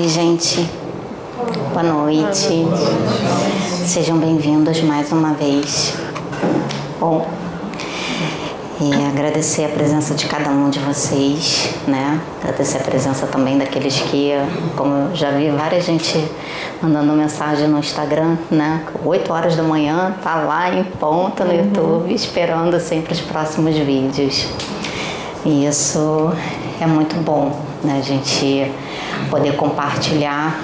Oi, gente. Boa noite. Sejam bem-vindos mais uma vez. Bom, e agradecer a presença de cada um de vocês, né? Agradecer a presença também daqueles que, como eu já vi várias gente mandando mensagem no Instagram, né? 8 horas da manhã, tá lá em ponta no uhum. YouTube, esperando sempre os próximos vídeos. E isso é muito bom, né? A gente poder compartilhar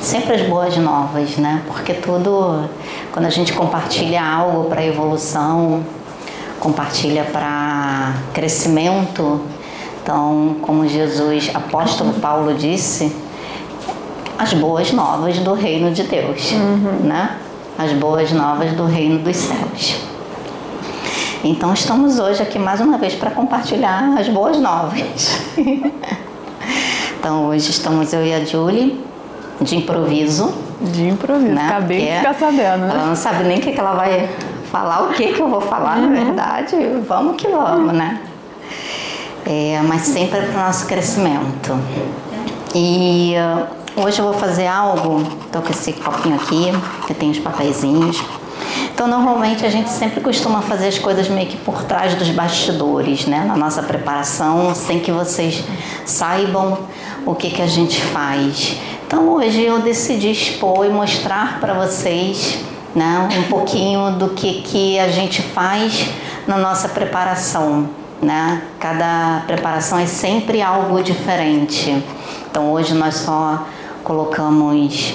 sempre as boas novas, né? Porque tudo, quando a gente compartilha algo para evolução, compartilha para crescimento, então, como Jesus, apóstolo Paulo disse, as boas novas do reino de Deus, uhum. né? As boas novas do reino dos céus. Então, estamos hoje aqui mais uma vez para compartilhar as boas novas. então, hoje estamos eu e a Julie de improviso. De improviso, né? acabei de ficar sabendo. Né? Ela não sabe nem o que, que ela vai falar, o que, que eu vou falar, uhum. na verdade. Vamos que vamos, né? É, mas sempre é para o nosso crescimento. E uh, hoje eu vou fazer algo, estou com esse copinho aqui, que tem os papeizinhos. Então, normalmente a gente sempre costuma fazer as coisas meio que por trás dos bastidores, né? Na nossa preparação, sem que vocês saibam o que, que a gente faz. Então, hoje eu decidi expor e mostrar para vocês né, um pouquinho do que, que a gente faz na nossa preparação. Né? Cada preparação é sempre algo diferente. Então, hoje nós só colocamos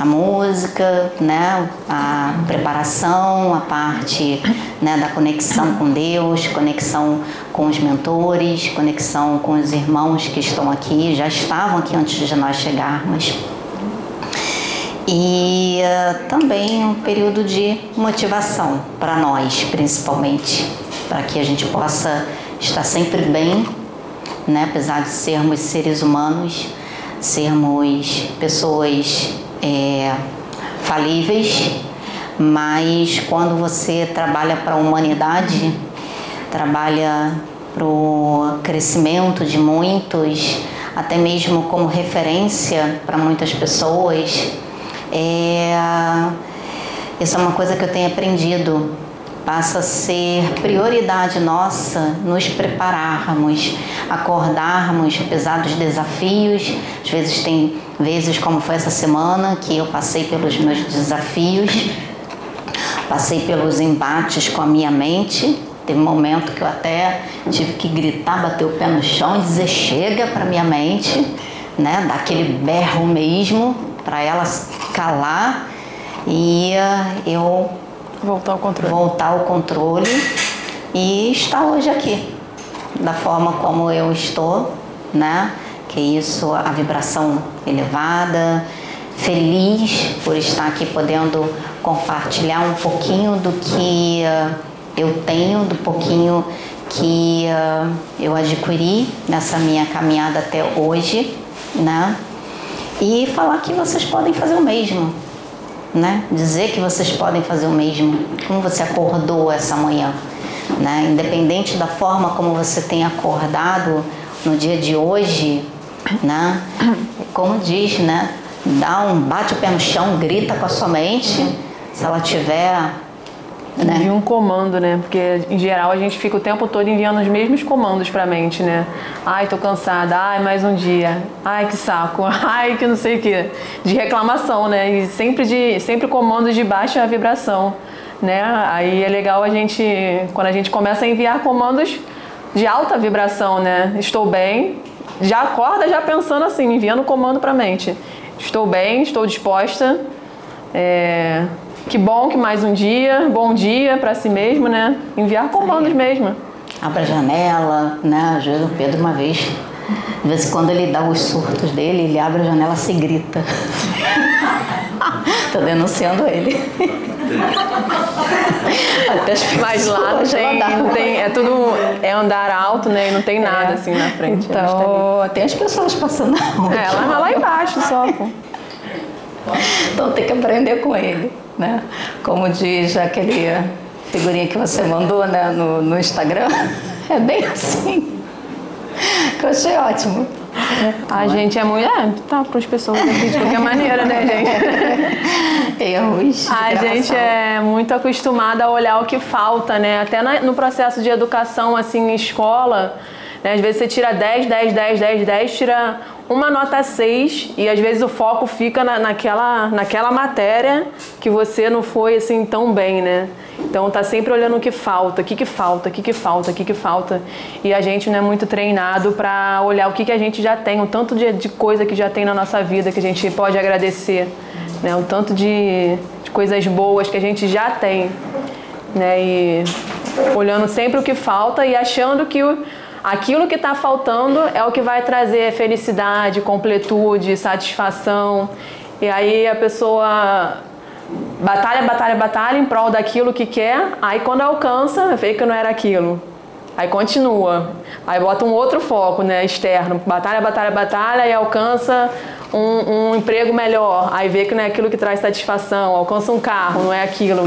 a música, né, a preparação, a parte né, da conexão com Deus, conexão com os mentores, conexão com os irmãos que estão aqui, já estavam aqui antes de nós chegarmos. E uh, também um período de motivação para nós, principalmente, para que a gente possa estar sempre bem, né, apesar de sermos seres humanos, sermos pessoas é, falíveis, mas quando você trabalha para a humanidade, trabalha para o crescimento de muitos, até mesmo como referência para muitas pessoas, é, isso é uma coisa que eu tenho aprendido passa a ser prioridade nossa nos prepararmos, acordarmos apesar dos desafios. Às vezes tem vezes como foi essa semana que eu passei pelos meus desafios, passei pelos embates com a minha mente. Teve um momento que eu até tive que gritar, bater o pé no chão e dizer chega para minha mente, né? Dar aquele berro mesmo para ela calar e eu Voltar ao controle. Voltar ao controle e estar hoje aqui, da forma como eu estou, né? Que isso, a vibração elevada, feliz por estar aqui podendo compartilhar um pouquinho do que uh, eu tenho, do pouquinho que uh, eu adquiri nessa minha caminhada até hoje, né? E falar que vocês podem fazer o mesmo, né? Dizer que vocês podem fazer o mesmo. Como você acordou essa manhã, né? Independente da forma como você tem acordado no dia de hoje, né? Como diz, né? Dá um bate o pé no chão, grita com a sua mente. Se ela tiver né? Um comando, né? Porque em geral a gente fica o tempo todo enviando os mesmos comandos para mente, né? Ai, tô cansada. Ai, mais um dia. Ai, que saco. Ai, que não sei o quê. De reclamação, né? E sempre de sempre comandos de baixa vibração, né? Aí é legal a gente quando a gente começa a enviar comandos de alta vibração, né? Estou bem. Já acorda já pensando assim, enviando comando para mente. Estou bem, estou disposta. É, que bom que mais um dia, bom dia para si mesmo, né? Enviar comandos mesmo. Abra a janela, né? Às vezes o Pedro uma vez, de vez em quando ele dá os surtos dele, ele abre a janela e grita. Tô denunciando ele. Mas lá tem, tem, é tudo é andar alto, né? E não tem nada é. assim na frente. Então, tem as pessoas passando na rua. É, ela vai lá embaixo só, pô. Então tem que aprender com ele né? Como diz aquele figurinha que você mandou né, no, no Instagram, é bem assim. Que eu achei ótimo. A gente é muito. É, tá para as pessoas aqui de qualquer maneira, né, gente? Erros. A gente é muito acostumada a olhar o que falta, né? Até no processo de educação, assim, em escola, né? às vezes você tira 10, 10, 10, 10, 10, tira uma nota 6 e às vezes o foco fica na, naquela, naquela matéria que você não foi assim tão bem, né? Então tá sempre olhando o que falta, o que, que falta, o que, que falta, o que, que falta. E a gente não é muito treinado para olhar o que, que a gente já tem, o tanto de, de coisa que já tem na nossa vida que a gente pode agradecer, né? O tanto de, de coisas boas que a gente já tem, né? E olhando sempre o que falta e achando que o Aquilo que está faltando é o que vai trazer felicidade, completude, satisfação. E aí a pessoa batalha, batalha, batalha em prol daquilo que quer, aí quando alcança, vê que não era aquilo. Aí continua. Aí bota um outro foco, né, externo. Batalha, batalha, batalha e alcança um, um, emprego melhor. Aí vê que não é aquilo que traz satisfação. Alcança um carro, não é aquilo.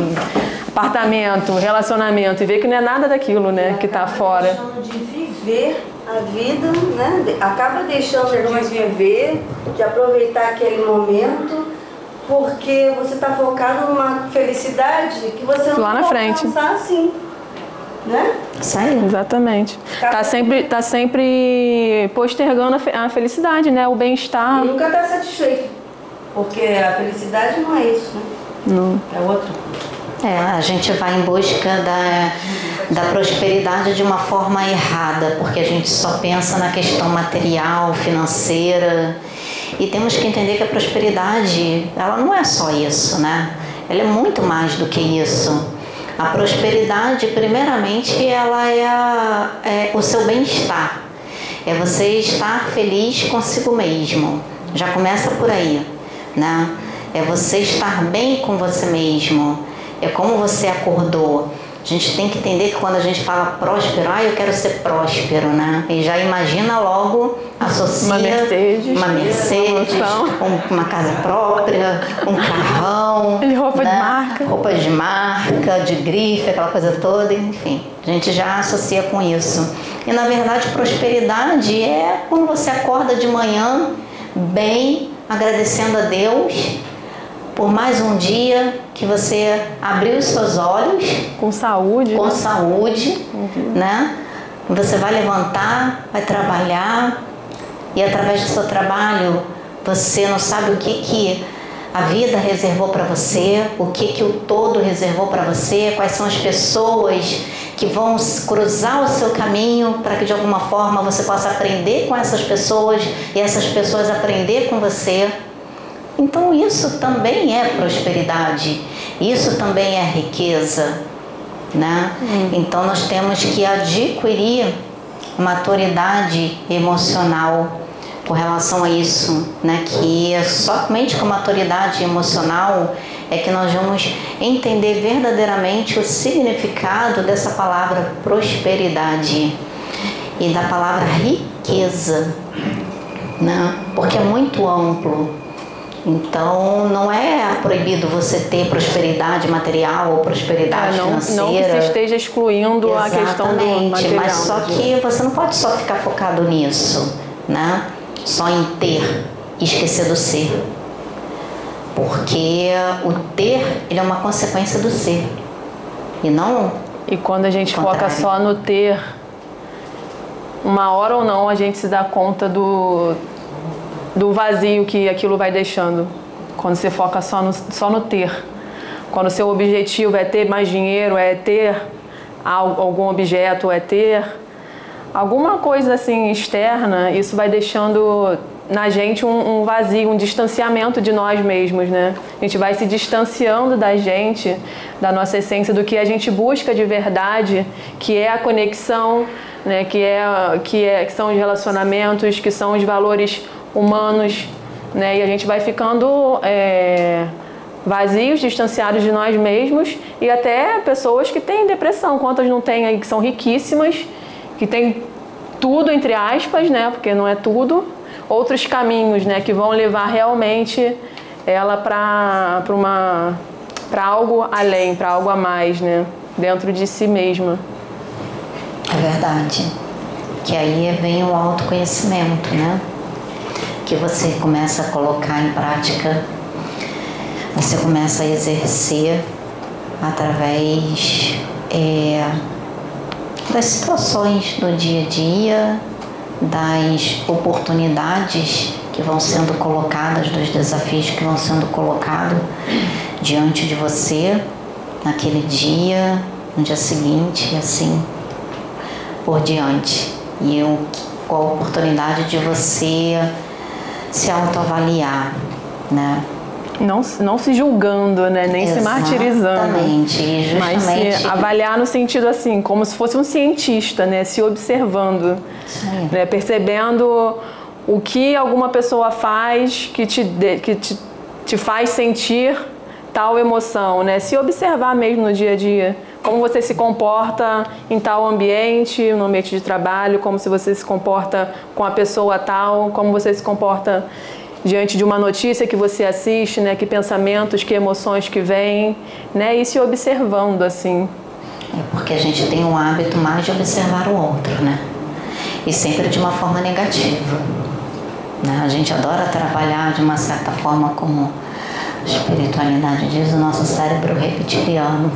Apartamento, relacionamento. E vê que não é nada daquilo, né, que está fora viver a vida, né? acaba deixando de viver, de aproveitar aquele momento, porque você está focado numa felicidade que você não Lá na frente. assim. Né? Isso aí, exatamente. Tá sempre, tá sempre postergando a felicidade, né? O bem-estar. E nunca está satisfeito. Porque a felicidade não é isso, né? Não. É outra. É, a gente vai em busca da, da prosperidade de uma forma errada, porque a gente só pensa na questão material, financeira. E temos que entender que a prosperidade, ela não é só isso, né? Ela é muito mais do que isso. A prosperidade, primeiramente, ela é, a, é o seu bem-estar. É você estar feliz consigo mesmo. Já começa por aí, né? É você estar bem com você mesmo é como você acordou. A gente tem que entender que quando a gente fala próspero, ah, eu quero ser próspero, né? E já imagina logo, associa uma Mercedes, uma, Mercedes, uma casa própria, um carrão. Roupa né? de marca. Roupas de marca, de grife, aquela coisa toda, enfim. A gente já associa com isso. E na verdade, prosperidade é quando você acorda de manhã bem, agradecendo a Deus por mais um dia que você abriu os seus olhos com saúde, com né? saúde, uhum. né? Você vai levantar, vai trabalhar e através do seu trabalho você não sabe o que que a vida reservou para você, o que que o todo reservou para você, quais são as pessoas que vão cruzar o seu caminho para que de alguma forma você possa aprender com essas pessoas e essas pessoas aprender com você. Então isso também é prosperidade, isso também é riqueza, né? Hum. Então nós temos que adquirir maturidade emocional com relação a isso, né? Que é somente com maturidade emocional é que nós vamos entender verdadeiramente o significado dessa palavra prosperidade e da palavra riqueza, né? Porque é muito amplo. Então, não é proibido você ter prosperidade material ou prosperidade é, não, financeira. Não que você esteja excluindo Exatamente, a questão do material. Mas só que você não pode só ficar focado nisso, né? Só em ter e esquecer do ser. Porque o ter, ele é uma consequência do ser. E não E quando a gente foca só no ter, uma hora ou não a gente se dá conta do do vazio que aquilo vai deixando. Quando você foca só no, só no ter. Quando seu objetivo é ter mais dinheiro, é ter algum objeto, é ter alguma coisa assim externa, isso vai deixando na gente um, um, vazio, um distanciamento de nós mesmos, né? A gente vai se distanciando da gente, da nossa essência, do que a gente busca de verdade, que é a conexão, né? Que é que é que são os relacionamentos, que são os valores humanos, né? E a gente vai ficando é, vazios, distanciados de nós mesmos e até pessoas que têm depressão, quantas não tem aí que são riquíssimas, que tem tudo entre aspas, né? Porque não é tudo. Outros caminhos, né? Que vão levar realmente ela para para uma para algo além, para algo a mais, né? Dentro de si mesma. É verdade. Que aí vem o autoconhecimento, né? Que você começa a colocar em prática, você começa a exercer através é, das situações do dia a dia, das oportunidades que vão sendo colocadas, dos desafios que vão sendo colocados diante de você naquele dia, no dia seguinte, assim por diante. E eu, com a oportunidade de você se autoavaliar, né? Não, não se julgando, né? Nem Exatamente, se martirizando. justamente. Mas se avaliar no sentido assim, como se fosse um cientista, né? Se observando, Sim. né? percebendo o que alguma pessoa faz que te, de- que te, te faz sentir tal emoção, né? Se observar mesmo no dia a dia. Como você se comporta em tal ambiente, no ambiente de trabalho, como se você se comporta com a pessoa tal, como você se comporta diante de uma notícia que você assiste, né? Que pensamentos, que emoções que vêm, né? E se observando assim. É porque a gente tem um hábito mais de observar o outro, né? E sempre de uma forma negativa. Né? A gente adora trabalhar de uma certa forma como a espiritualidade diz, o nosso cérebro reptiliano,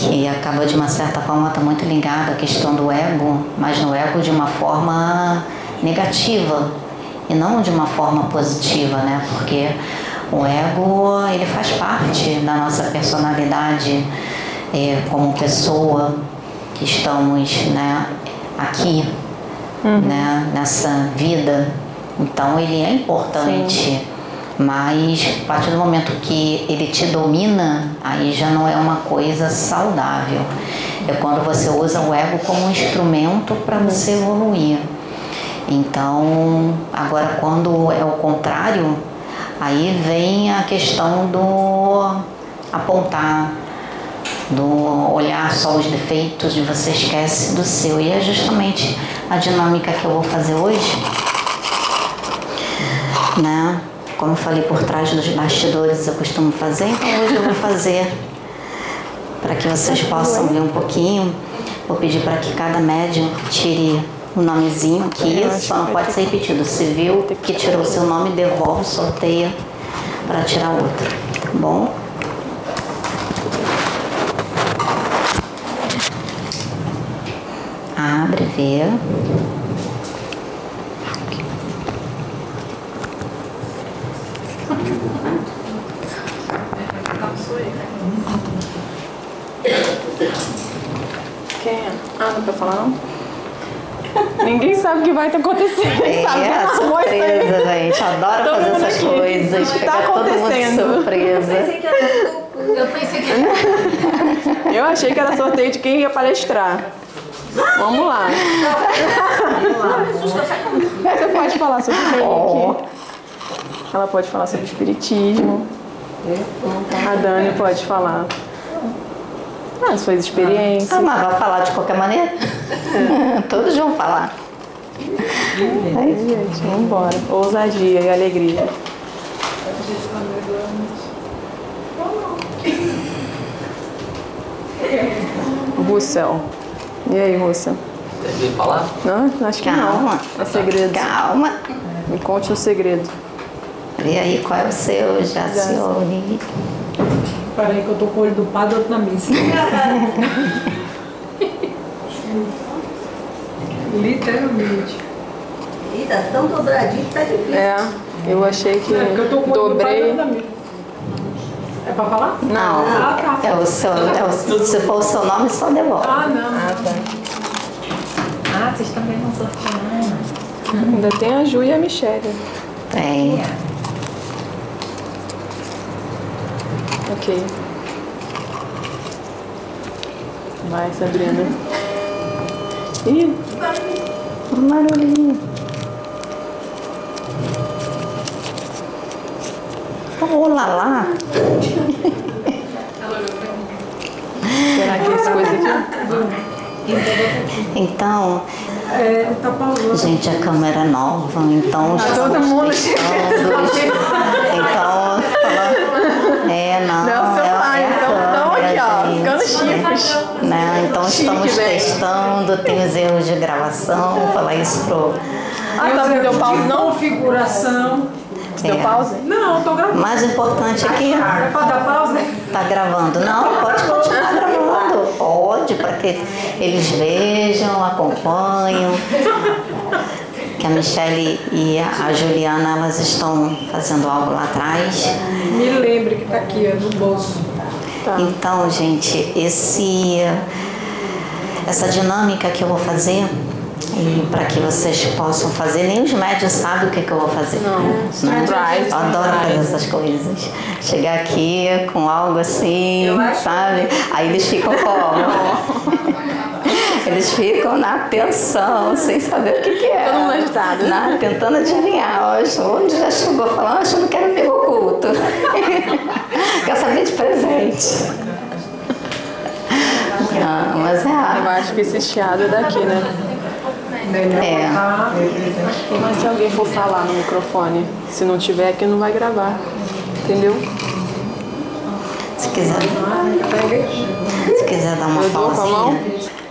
que acaba de uma certa forma estar muito ligado à questão do ego, mas no ego de uma forma negativa e não de uma forma positiva, né? Porque o ego ele faz parte da nossa personalidade é, como pessoa que estamos né, aqui né, nessa vida. Então ele é importante, mas a partir do momento que ele te domina, aí já não é uma coisa saudável. É quando você usa o ego como um instrumento para você evoluir. Então, agora quando é o contrário, aí vem a questão do apontar, do olhar só os defeitos e você esquece do seu. E é justamente a dinâmica que eu vou fazer hoje, né? Como eu falei por trás dos bastidores, eu costumo fazer, então hoje eu vou fazer para que vocês possam ver um pouquinho. Vou pedir para que cada médium tire o nomezinho aqui, só não pode ser repetido. Se viu que tirou o seu nome, devolve, sorteia para tirar outro, tá bom? Abre, vê. Quem é? Não quer falar não? Ninguém sabe o que vai estar acontecendo. É, sabe? isso aí. surpresa, gente. Adoro Todo fazer essas aqui. coisas. O tá todo mundo de acontecendo? surpresa. Pensei que era pouco. Eu pensei que Eu achei que era sorteio de quem ia palestrar. Vamos lá. Você pode falar sobre reiki. Ela pode falar sobre espiritismo. A Dani pode falar. Ah, suas experiências. Ah, mas vai falar de qualquer maneira? Todos vão falar. Aí, gente, vamos embora. Ousadia e alegria. Russell. E aí, Russell? Veio falar? Não, acho que Calma. não. É segredo. Calma. Me conte o segredo. Vê aí qual é o seu, Jacione. Peraí que eu tô com o olho do padre outro na mesa. Literalmente. Ih, tá tão dobradinho que tá difícil. É, eu achei que É porque eu tô com o olho do padre dobrei. É pra falar? Não, Ah, tá. é o seu, é o, se for o seu nome, só devolve. Ah, não. Ah, vocês também vão sortear. Ainda tem a Ju e a Michelle. Tem. Ok. Vai, Sabrina. Ih, Um barulhinho. Olá lá. será que é esse coisa aqui? Então, É, tá gente, a câmera é nova, então Tá todo mundo testando. Então, falando- chicos. né? Então estamos velho. testando, tem os erros de gravação, vou falar isso pro Ah, tá, deu é pausa, não? configuração. Deu É. pausa? Não, tô gravando. mais importante aqui É pra dar pausa? tá gravando. Não, pode continuar gravando. Pode, para que eles vejam, acompanhem. Que a Michelle e a Juliana elas estão fazendo algo lá atrás. Me lembre que tá aqui, ó, no bolso. Tá. Então, gente, esse essa dinâmica que eu vou fazer e para que vocês possam fazer, nem os médios sabem o que, que eu vou fazer. Não, Né? surprise, Eu adoro fazer essas coisas. Chegar aqui com algo assim, sabe? Aí eles ficam como? Eles ficam na tensão, sem saber o que, que é. Todo mundo agitado. Na- tentando adivinhar. Onde já chegou falando, acho que não quero amigo oculto. Quer saber de presente. Não, mas é Eu acho que esse chiado é daqui, né? É. Mas se alguém for falar no microfone, se não tiver aqui, não vai gravar. Entendeu? Se quiser, se quiser dar uma pausinha,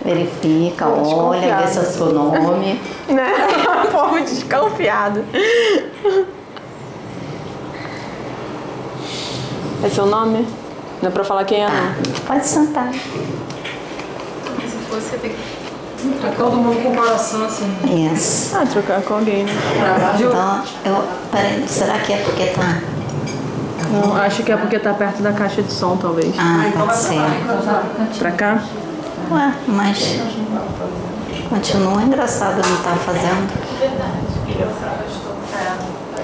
verifica, olha, vê se é o seu nome. Né? Um povo desconfiado. É seu nome? Não é pra falar quem é, não. Pode sentar. Se fosse, tem que. Tá todo mundo com o coração assim. Isso. Ah, trocar com alguém, né? Então, eu. Peraí, será que é porque tá. Não, acho que é porque tá perto da caixa de som, talvez. Ah, pode ser. Pra cá? Ué, mas. Continua engraçado não estar fazendo.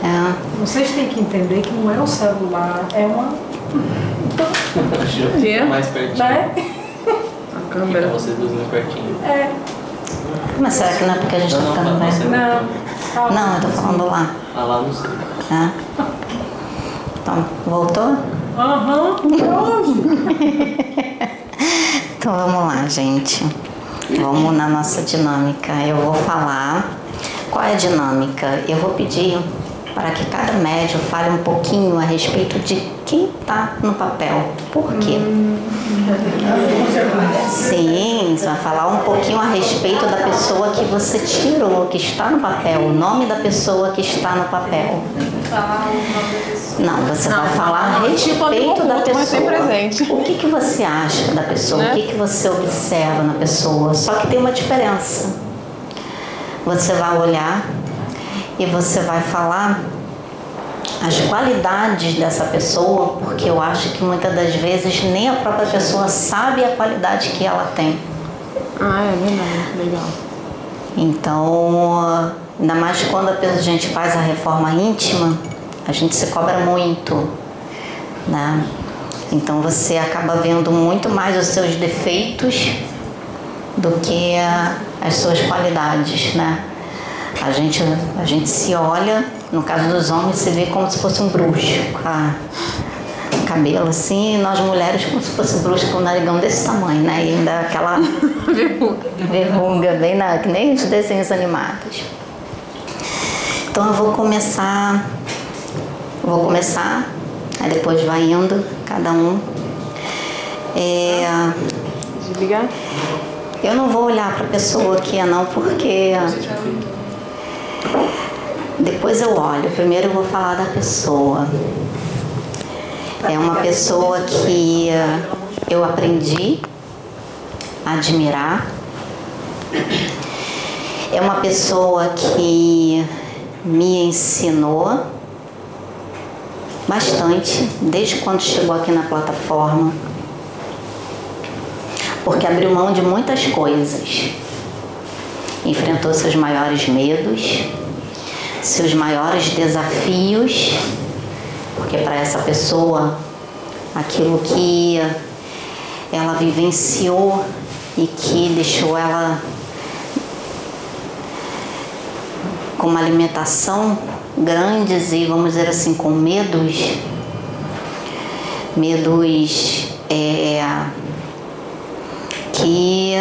É. Vocês têm que entender que não é um celular, é uma. Quê? Mais pertinho. Né? A Fica câmera. vocês dois mais pertinho. É. Mas será que não é porque a gente tá Não, não, ficando não, velho? Não. Calma. Não, eu tô falando lá. Ah, lá não sei. É. Então, voltou? Aham. Então vamos lá, gente. Vamos na nossa dinâmica. Eu vou falar. Qual é a dinâmica? Eu vou pedir para que cada médio fale um pouquinho a respeito de quem está no papel. Por quê? Sim, você vai falar um pouquinho a respeito da pessoa que você tirou, que está no papel, o nome da pessoa que está no papel. Falar o nome da pessoa. Não, você vai falar a não, tipo amigo respeito da pessoa. mas presente. O que, que você acha da pessoa? Né? O que, que você observa na pessoa? Só que tem uma diferença. Você vai olhar e você vai falar as qualidades dessa pessoa, porque eu acho que muitas das vezes nem a própria pessoa sabe a qualidade que ela tem. Ah, é verdade. Legal. Então, ainda mais quando a gente faz a reforma íntima, a gente se cobra muito, né? Então você acaba vendo muito mais os seus defeitos do que as suas qualidades, né? A gente, a gente se olha, no caso dos homens, se vê como se fosse um bruxo, com a- o cabelo assim, e nós mulheres como se fosse um bruxo com um narigão desse tamanho, né? E ainda aquela verruga, bem na, que nem os desenhos animados. Então eu vou começar, vou começar, aí depois vai indo, cada um. É, Desligar? eu não vou olhar para a pessoa aqui não, porque depois eu olho. Primeiro eu vou falar da pessoa. É uma pessoa que eu aprendi a admirar. É uma pessoa que me ensinou bastante desde quando chegou aqui na plataforma porque abriu mão de muitas coisas. Enfrentou seus maiores medos, seus maiores desafios, porque para essa pessoa aquilo que ela vivenciou e que deixou ela com uma alimentação grandes e vamos dizer assim com medos, medos é, que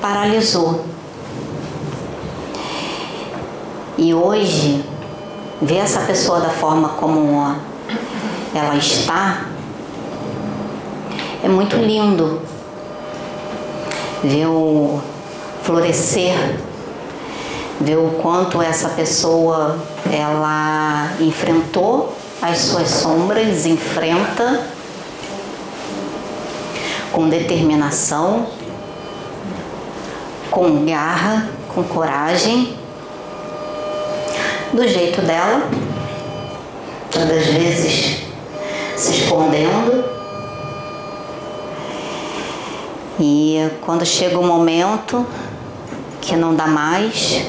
paralisou. E hoje, ver essa pessoa da forma como ela está é muito lindo. Ver o florescer ver o quanto essa pessoa ela enfrentou as suas sombras, enfrenta com determinação, com garra, com coragem, do jeito dela, todas as vezes se escondendo. E quando chega o momento que não dá mais,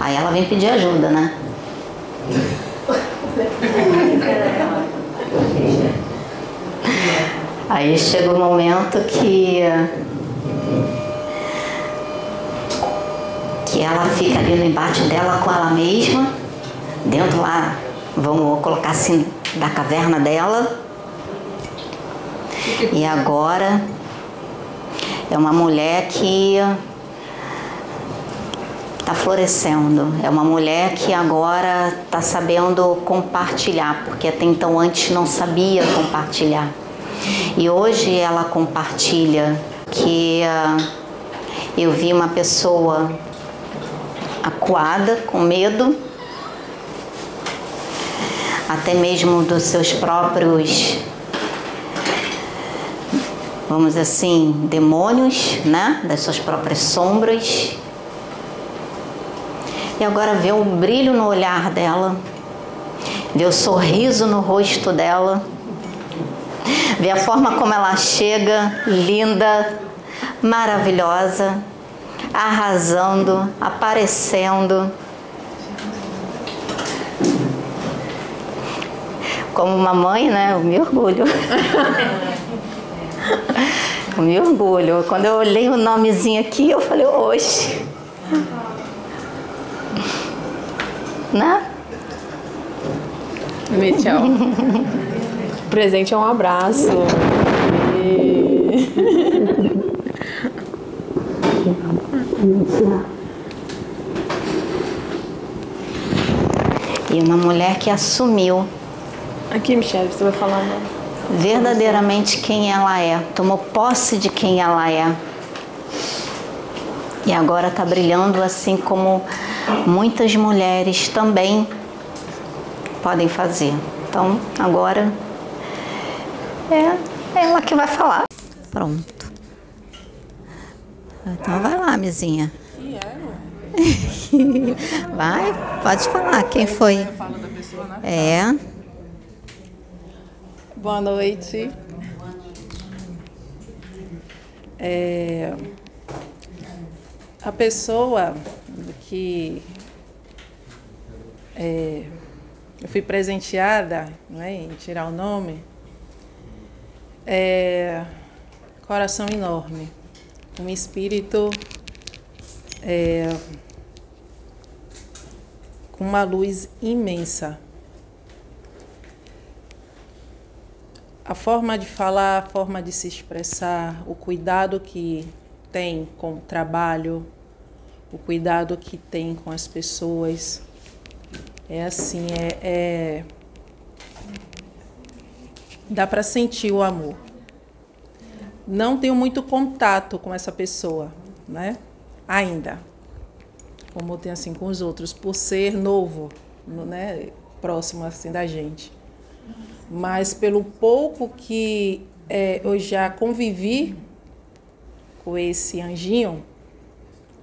aí ela vem pedir ajuda, né? Aí chega o momento que que ela fica ali no embate dela com ela mesma, dentro lá, vamos colocar assim, da caverna dela. E agora é uma mulher que está florescendo. É uma mulher que agora está sabendo compartilhar, porque até então antes não sabia compartilhar. E hoje ela compartilha que uh, eu vi uma pessoa acuada, com medo, até mesmo dos seus próprios, vamos assim, demônios, né? Das suas próprias sombras. E agora vê o brilho no olhar dela, vê o sorriso no rosto dela, vê a forma como ela chega, linda, maravilhosa arrasando, aparecendo. Como uma mãe, né? Eu me orgulho. eu me orgulho. Quando eu olhei o nomezinho aqui, eu falei, oxe. Né? O presente é um abraço. E... E uma mulher que assumiu. Aqui, Michelle, você vai falar. Né? Verdadeiramente quem ela é, tomou posse de quem ela é. E agora está brilhando assim como muitas mulheres também podem fazer. Então, agora é ela que vai falar. Pronto. Então vai lá, mesinha. Vai, pode falar. Quem foi? É. Boa noite. É, a pessoa que é, eu fui presenteada né, em tirar o nome é coração enorme um espírito é, com uma luz imensa. A forma de falar, a forma de se expressar, o cuidado que tem com o trabalho, o cuidado que tem com as pessoas. É assim, é, é dá para sentir o amor não tenho muito contato com essa pessoa, né? Ainda. Como eu tenho assim com os outros, por ser novo, né? Próximo assim da gente. Mas pelo pouco que é, eu já convivi com esse anjinho,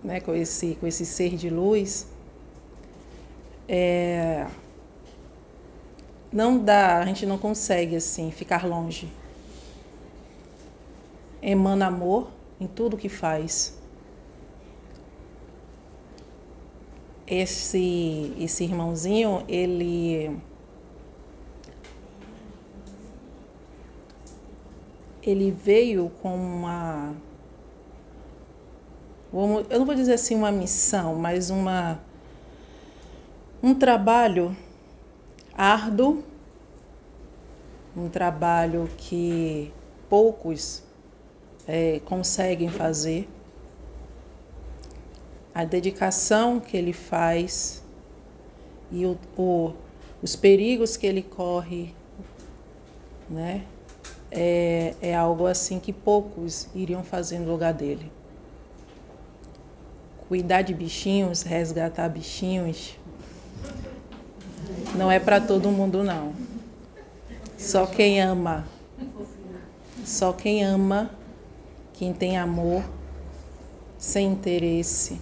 né? Com esse, com esse ser de luz, é, não dá, a gente não consegue assim ficar longe emana amor em tudo que faz. Esse, esse irmãozinho, ele. Ele veio com uma. Eu não vou dizer assim uma missão, mas uma. Um trabalho árduo, um trabalho que poucos é, conseguem fazer, a dedicação que ele faz e o, o, os perigos que ele corre, né? É, é algo assim que poucos iriam fazer no lugar dele. Cuidar de bichinhos, resgatar bichinhos, não é para todo mundo não. Só quem ama, só quem ama, quem tem amor, sem interesse,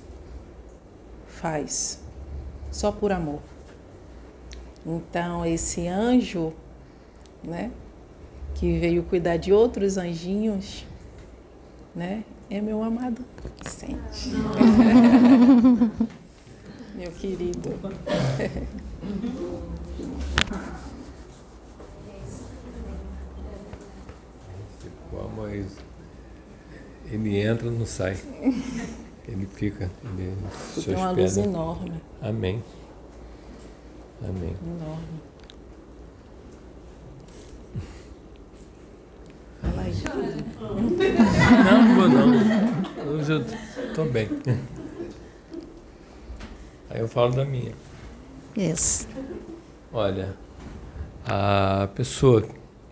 faz. Só por amor. Então esse anjo, né, que veio cuidar de outros anjinhos, né, é meu amado Vicente. meu querido. Isso? Ele entra, não sai. Ele fica. Ele Tem uma luz enorme, Amém. Amém. enorme. Fala aí. Não, não vou não. Hoje eu tô bem. Aí eu falo da minha. Isso. Olha, a pessoa,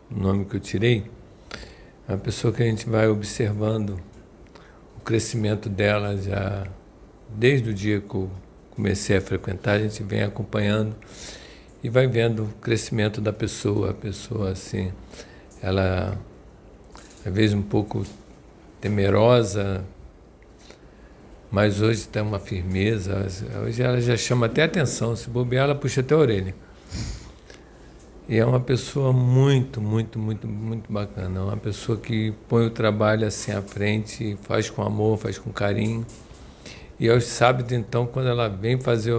o nome que eu tirei, é uma pessoa que a gente vai observando o crescimento dela já desde o dia que eu comecei a frequentar, a gente vem acompanhando e vai vendo o crescimento da pessoa, a pessoa assim, ela às vezes um pouco temerosa, mas hoje tem uma firmeza, hoje ela já chama até atenção, se bobear ela puxa até a orelha. E é uma pessoa muito, muito, muito, muito bacana. É uma pessoa que põe o trabalho assim à frente, faz com amor, faz com carinho. E aos sábados, então, quando ela vem fazer,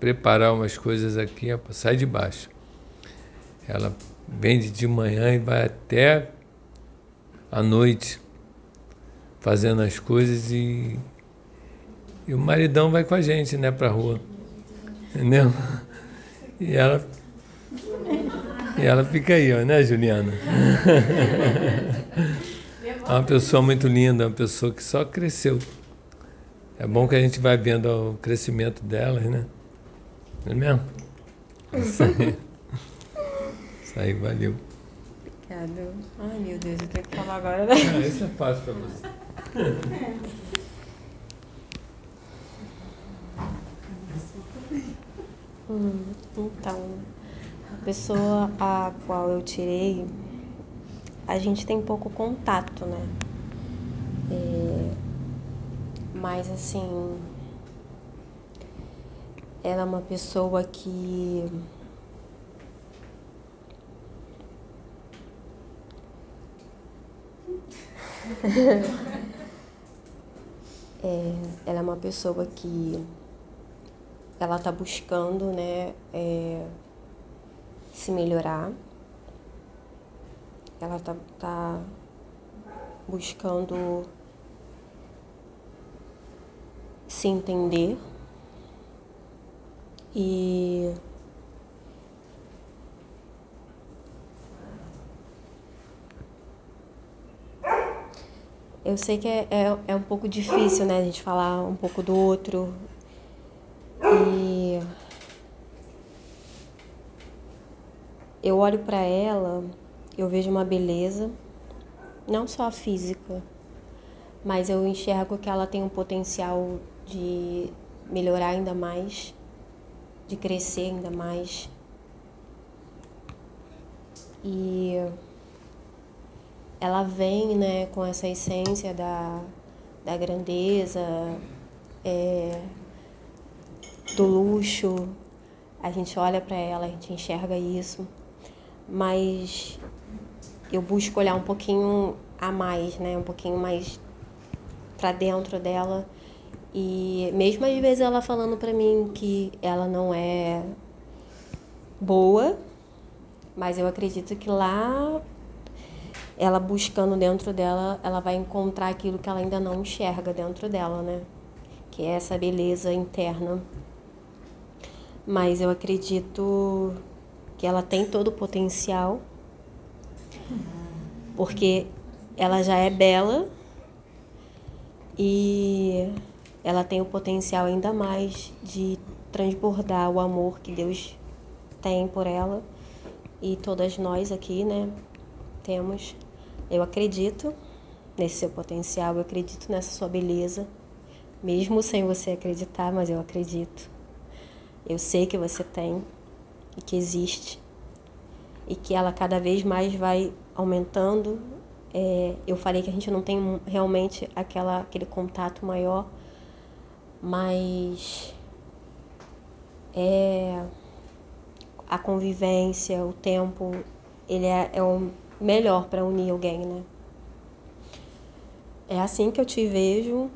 preparar umas coisas aqui, sai de baixo. Ela vende de manhã e vai até à noite fazendo as coisas e, e o maridão vai com a gente, né, pra rua. Entendeu? E ela e ela fica aí, ó, né, Juliana? É uma pessoa muito linda, uma pessoa que só cresceu. É bom que a gente vai vendo o crescimento delas, né? Não é mesmo? Isso aí. Isso aí, valeu. Obrigada. Ai, meu Deus, eu tenho que falar agora, né? Ah, isso é fácil pra você. Hum, então, a pessoa a qual eu tirei, a gente tem pouco contato, né? É, mas assim, ela é uma pessoa que É, ela é uma pessoa que ela está buscando, né, é, se melhorar. Ela está tá buscando se entender e eu sei que é, é, é um pouco difícil, né, a gente falar um pouco do outro. E eu olho para ela, eu vejo uma beleza, não só física, mas eu enxergo que ela tem um potencial de melhorar ainda mais, de crescer ainda mais. E ela vem né, com essa essência da, da grandeza, é, do luxo. A gente olha para ela, a gente enxerga isso, mas eu busco olhar um pouquinho a mais, né, um pouquinho mais para dentro dela. E mesmo às vezes ela falando para mim que ela não é boa, mas eu acredito que lá ela buscando dentro dela, ela vai encontrar aquilo que ela ainda não enxerga dentro dela, né? Que é essa beleza interna. Mas eu acredito que ela tem todo o potencial, porque ela já é bela e ela tem o potencial ainda mais de transbordar o amor que Deus tem por ela e todas nós aqui, né, temos. Eu acredito nesse seu potencial, eu acredito nessa sua beleza, mesmo sem você acreditar, mas eu acredito. Eu sei que você tem e que existe e que ela cada vez mais vai aumentando. É, eu falei que a gente não tem realmente aquela, aquele contato maior, mas é, a convivência, o tempo, ele é, é o melhor para unir alguém, né? É assim que eu te vejo,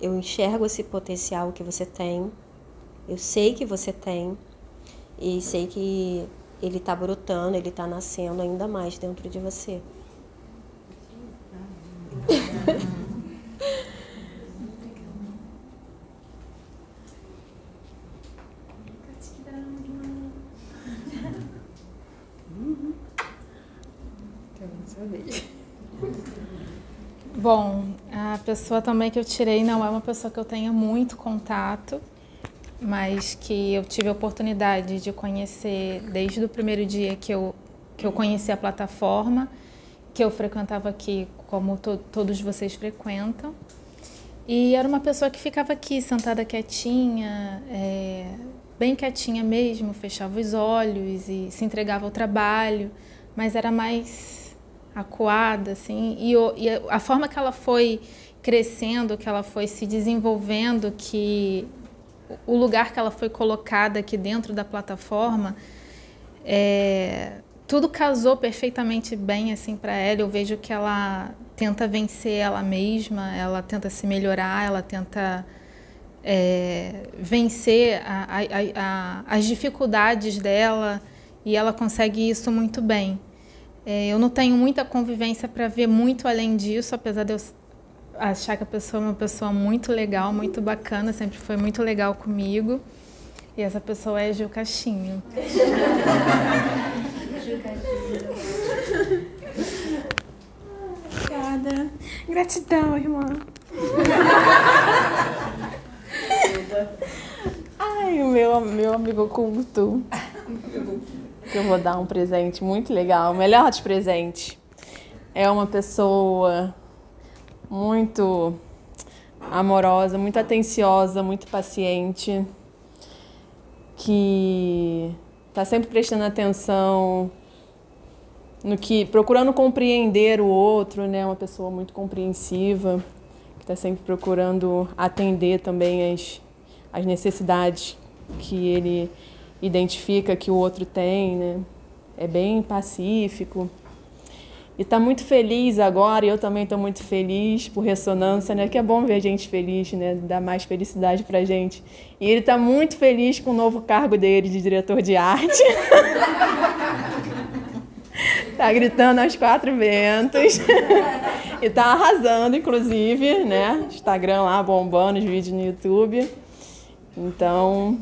eu enxergo esse potencial que você tem, eu sei que você tem e sei que ele está brotando, ele está nascendo ainda mais dentro de você. Bom, a pessoa também que eu tirei não é uma pessoa que eu tenha muito contato, mas que eu tive a oportunidade de conhecer desde o primeiro dia que eu, que eu conheci a plataforma, que eu frequentava aqui, como to, todos vocês frequentam. E era uma pessoa que ficava aqui, sentada quietinha, é, bem quietinha mesmo, fechava os olhos e se entregava ao trabalho, mas era mais acuada, assim, e, e a forma que ela foi crescendo, que ela foi se desenvolvendo, que o lugar que ela foi colocada aqui dentro da plataforma, é, tudo casou perfeitamente bem assim para ela. Eu vejo que ela tenta vencer ela mesma, ela tenta se melhorar, ela tenta é, vencer a, a, a, as dificuldades dela e ela consegue isso muito bem. É, eu não tenho muita convivência para ver muito além disso, apesar de eu achar que a pessoa é uma pessoa muito legal, muito bacana, sempre foi muito legal comigo. E essa pessoa é Gil Caixinho. Obrigada. Gratidão, irmã. Ai, o meu, meu amigo culto que eu vou dar um presente muito legal, o melhor de presente. É uma pessoa muito amorosa, muito atenciosa, muito paciente, que está sempre prestando atenção no que, procurando compreender o outro, né? Uma pessoa muito compreensiva, que está sempre procurando atender também as, as necessidades que ele identifica que o outro tem, né? É bem pacífico. E está muito feliz agora, e eu também estou muito feliz por ressonância, né? Que é bom ver gente feliz, né? Dá mais felicidade pra gente. E ele está muito feliz com o novo cargo dele de diretor de arte. tá gritando aos quatro ventos. e tá arrasando, inclusive, né? Instagram lá bombando os vídeos no YouTube. Então,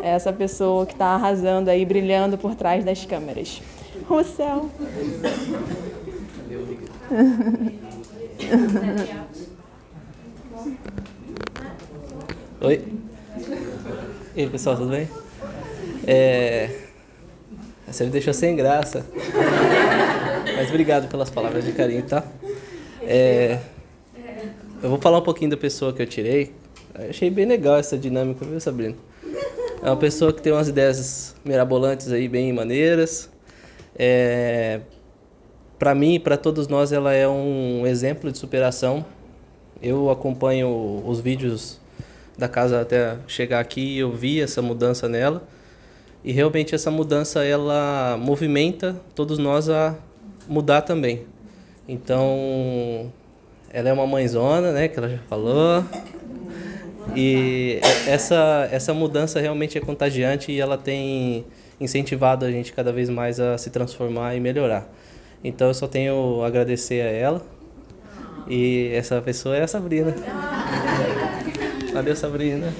é essa pessoa que está arrasando aí, brilhando por trás das câmeras. O céu. Oi. E aí, pessoal, tudo bem? É... Você me deixou sem graça. Mas obrigado pelas palavras de carinho, tá? É... Eu vou falar um pouquinho da pessoa que eu tirei. Achei bem legal essa dinâmica, viu, Sabrina? É uma pessoa que tem umas ideias mirabolantes aí, bem maneiras. É, para mim e para todos nós, ela é um exemplo de superação. Eu acompanho os vídeos da casa até chegar aqui e eu vi essa mudança nela. E realmente essa mudança ela movimenta todos nós a mudar também. Então, ela é uma mãezona, né, que ela já falou. E essa, essa mudança realmente é contagiante e ela tem incentivado a gente cada vez mais a se transformar e melhorar. Então eu só tenho a agradecer a ela. E essa pessoa é a Sabrina. Valeu, Sabrina.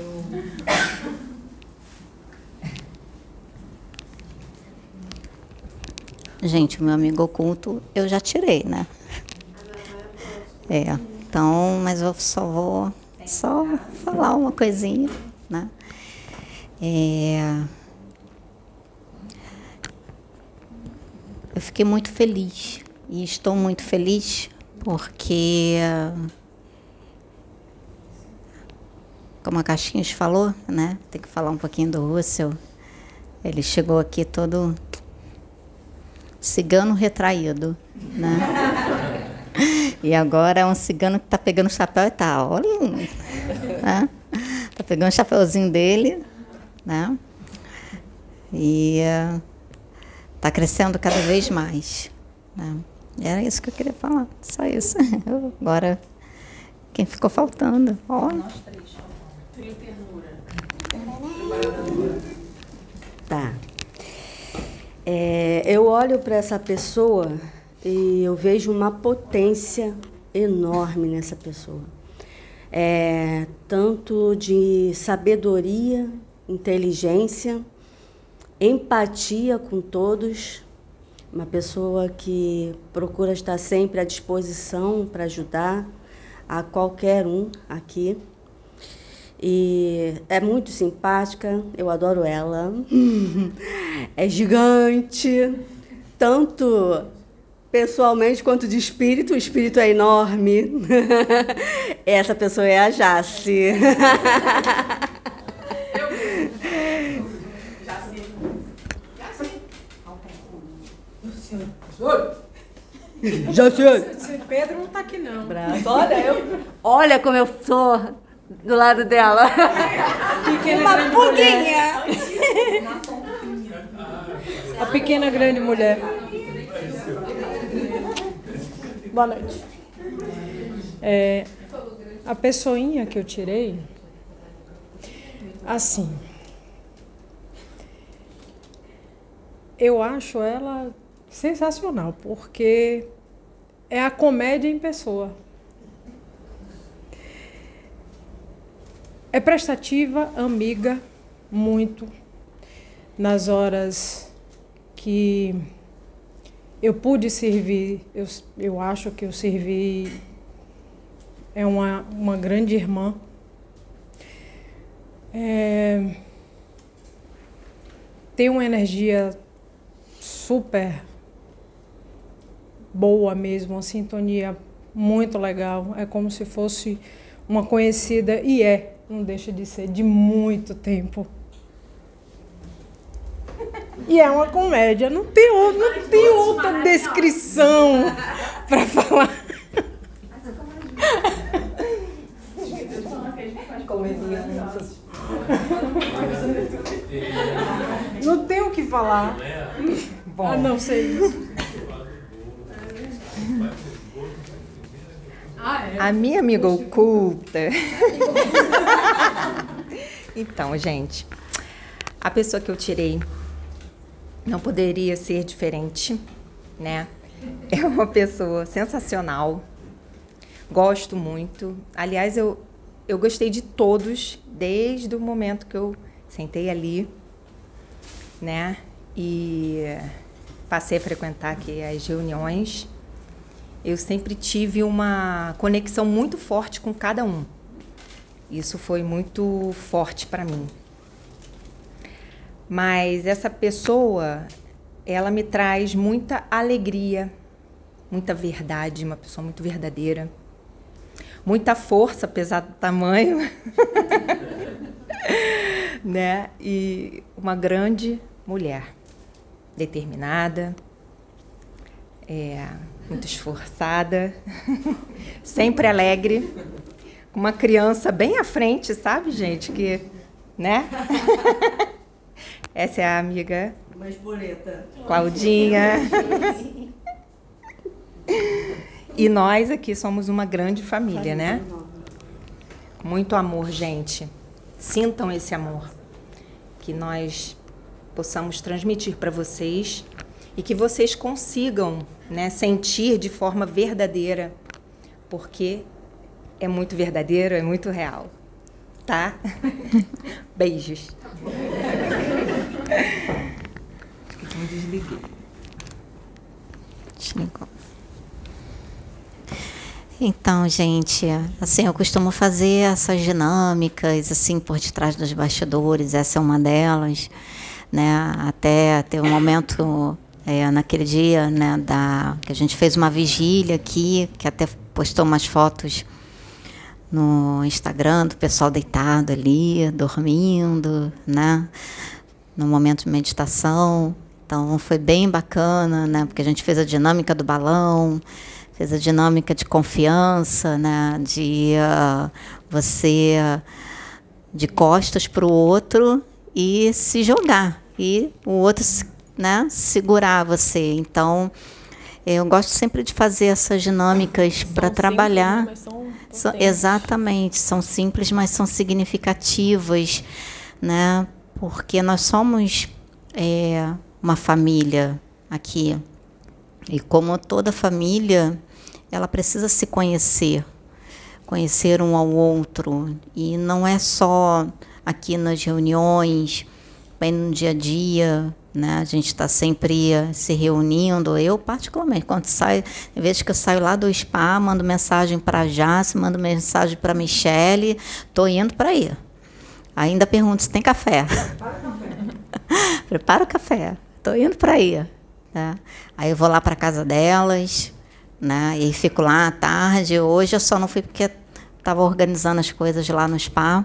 Gente, o meu amigo oculto eu já tirei, né? É, então, mas eu só vou só falar uma coisinha, né? É... Eu fiquei muito feliz e estou muito feliz porque como a Caixinhos falou, né? Tem que falar um pouquinho do Russell. Ele chegou aqui todo cigano retraído, né? E agora é um cigano que está pegando o chapéu e tá, olha, né? Tá pegando o chapéuzinho dele, né? E está crescendo cada vez mais. Né? Era isso que eu queria falar, só isso. Agora, quem ficou faltando? Ó. Nós três. Tá. É, eu olho para essa pessoa e eu vejo uma potência enorme nessa pessoa. É, tanto de sabedoria, inteligência, empatia com todos, uma pessoa que procura estar sempre à disposição para ajudar a qualquer um aqui. E é muito simpática, eu adoro ela. é gigante, tanto pessoalmente quanto de espírito. O espírito é enorme. Essa pessoa é a Jace. Jace! Pedro não está aqui não. Olha, eu, olha como eu sou do lado dela. Pequena Uma pulguinha. A pequena grande mulher. Boa noite. É, a pessoinha que eu tirei, assim, eu acho ela sensacional, porque é a comédia em pessoa. É prestativa, amiga, muito. Nas horas que eu pude servir, eu, eu acho que eu servi. É uma, uma grande irmã. É, tem uma energia super boa mesmo, uma sintonia muito legal. É como se fosse uma conhecida, e é não deixa de ser de muito tempo. E é uma comédia, não tem, não tem outra descrição para falar. Não tem o que falar. Bom. A não ser isso. A minha amiga oculta. então, gente, a pessoa que eu tirei não poderia ser diferente, né? É uma pessoa sensacional. Gosto muito. Aliás, eu, eu gostei de todos desde o momento que eu sentei ali, né? E passei a frequentar aqui as reuniões eu sempre tive uma conexão muito forte com cada um. Isso foi muito forte para mim. Mas essa pessoa, ela me traz muita alegria, muita verdade, uma pessoa muito verdadeira, muita força, apesar do tamanho, né? E uma grande mulher, determinada, é, muito esforçada, sempre alegre, uma criança bem à frente, sabe, gente? Que, né? Essa é a amiga. Mais bonita. Claudinha. e nós aqui somos uma grande família, né? Muito amor, gente. Sintam esse amor. Que nós possamos transmitir para vocês e que vocês consigam né, sentir de forma verdadeira, porque é muito verdadeiro, é muito real. Tá? Beijos. Então desliguei. Desligou. Então, gente, assim, eu costumo fazer essas dinâmicas, assim, por detrás dos bastidores, essa é uma delas, né, até ter um momento é, naquele dia, né, da, que a gente fez uma vigília aqui, que até postou umas fotos no Instagram do pessoal deitado ali, dormindo, né? No momento de meditação. Então foi bem bacana, né? Porque a gente fez a dinâmica do balão, fez a dinâmica de confiança, né? De uh, você de costas para o outro e se jogar e o outro, né? Segurar você. Então eu gosto sempre de fazer essas dinâmicas para trabalhar. Simples, são são, exatamente, são simples, mas são significativas, né? Porque nós somos é, uma família aqui. E como toda família, ela precisa se conhecer, conhecer um ao outro. E não é só aqui nas reuniões, bem no dia a dia, né? A gente está sempre se reunindo. Eu, particularmente, quando saio, em vez que eu saio lá do spa, mando mensagem para Jace, mando mensagem para Michele, estou indo para aí. Ainda pergunto se tem café. Prepara o café. Estou indo para aí. Né? Aí eu vou lá para casa delas, né? E fico lá à tarde. Hoje eu só não fui porque estava organizando as coisas lá no spa.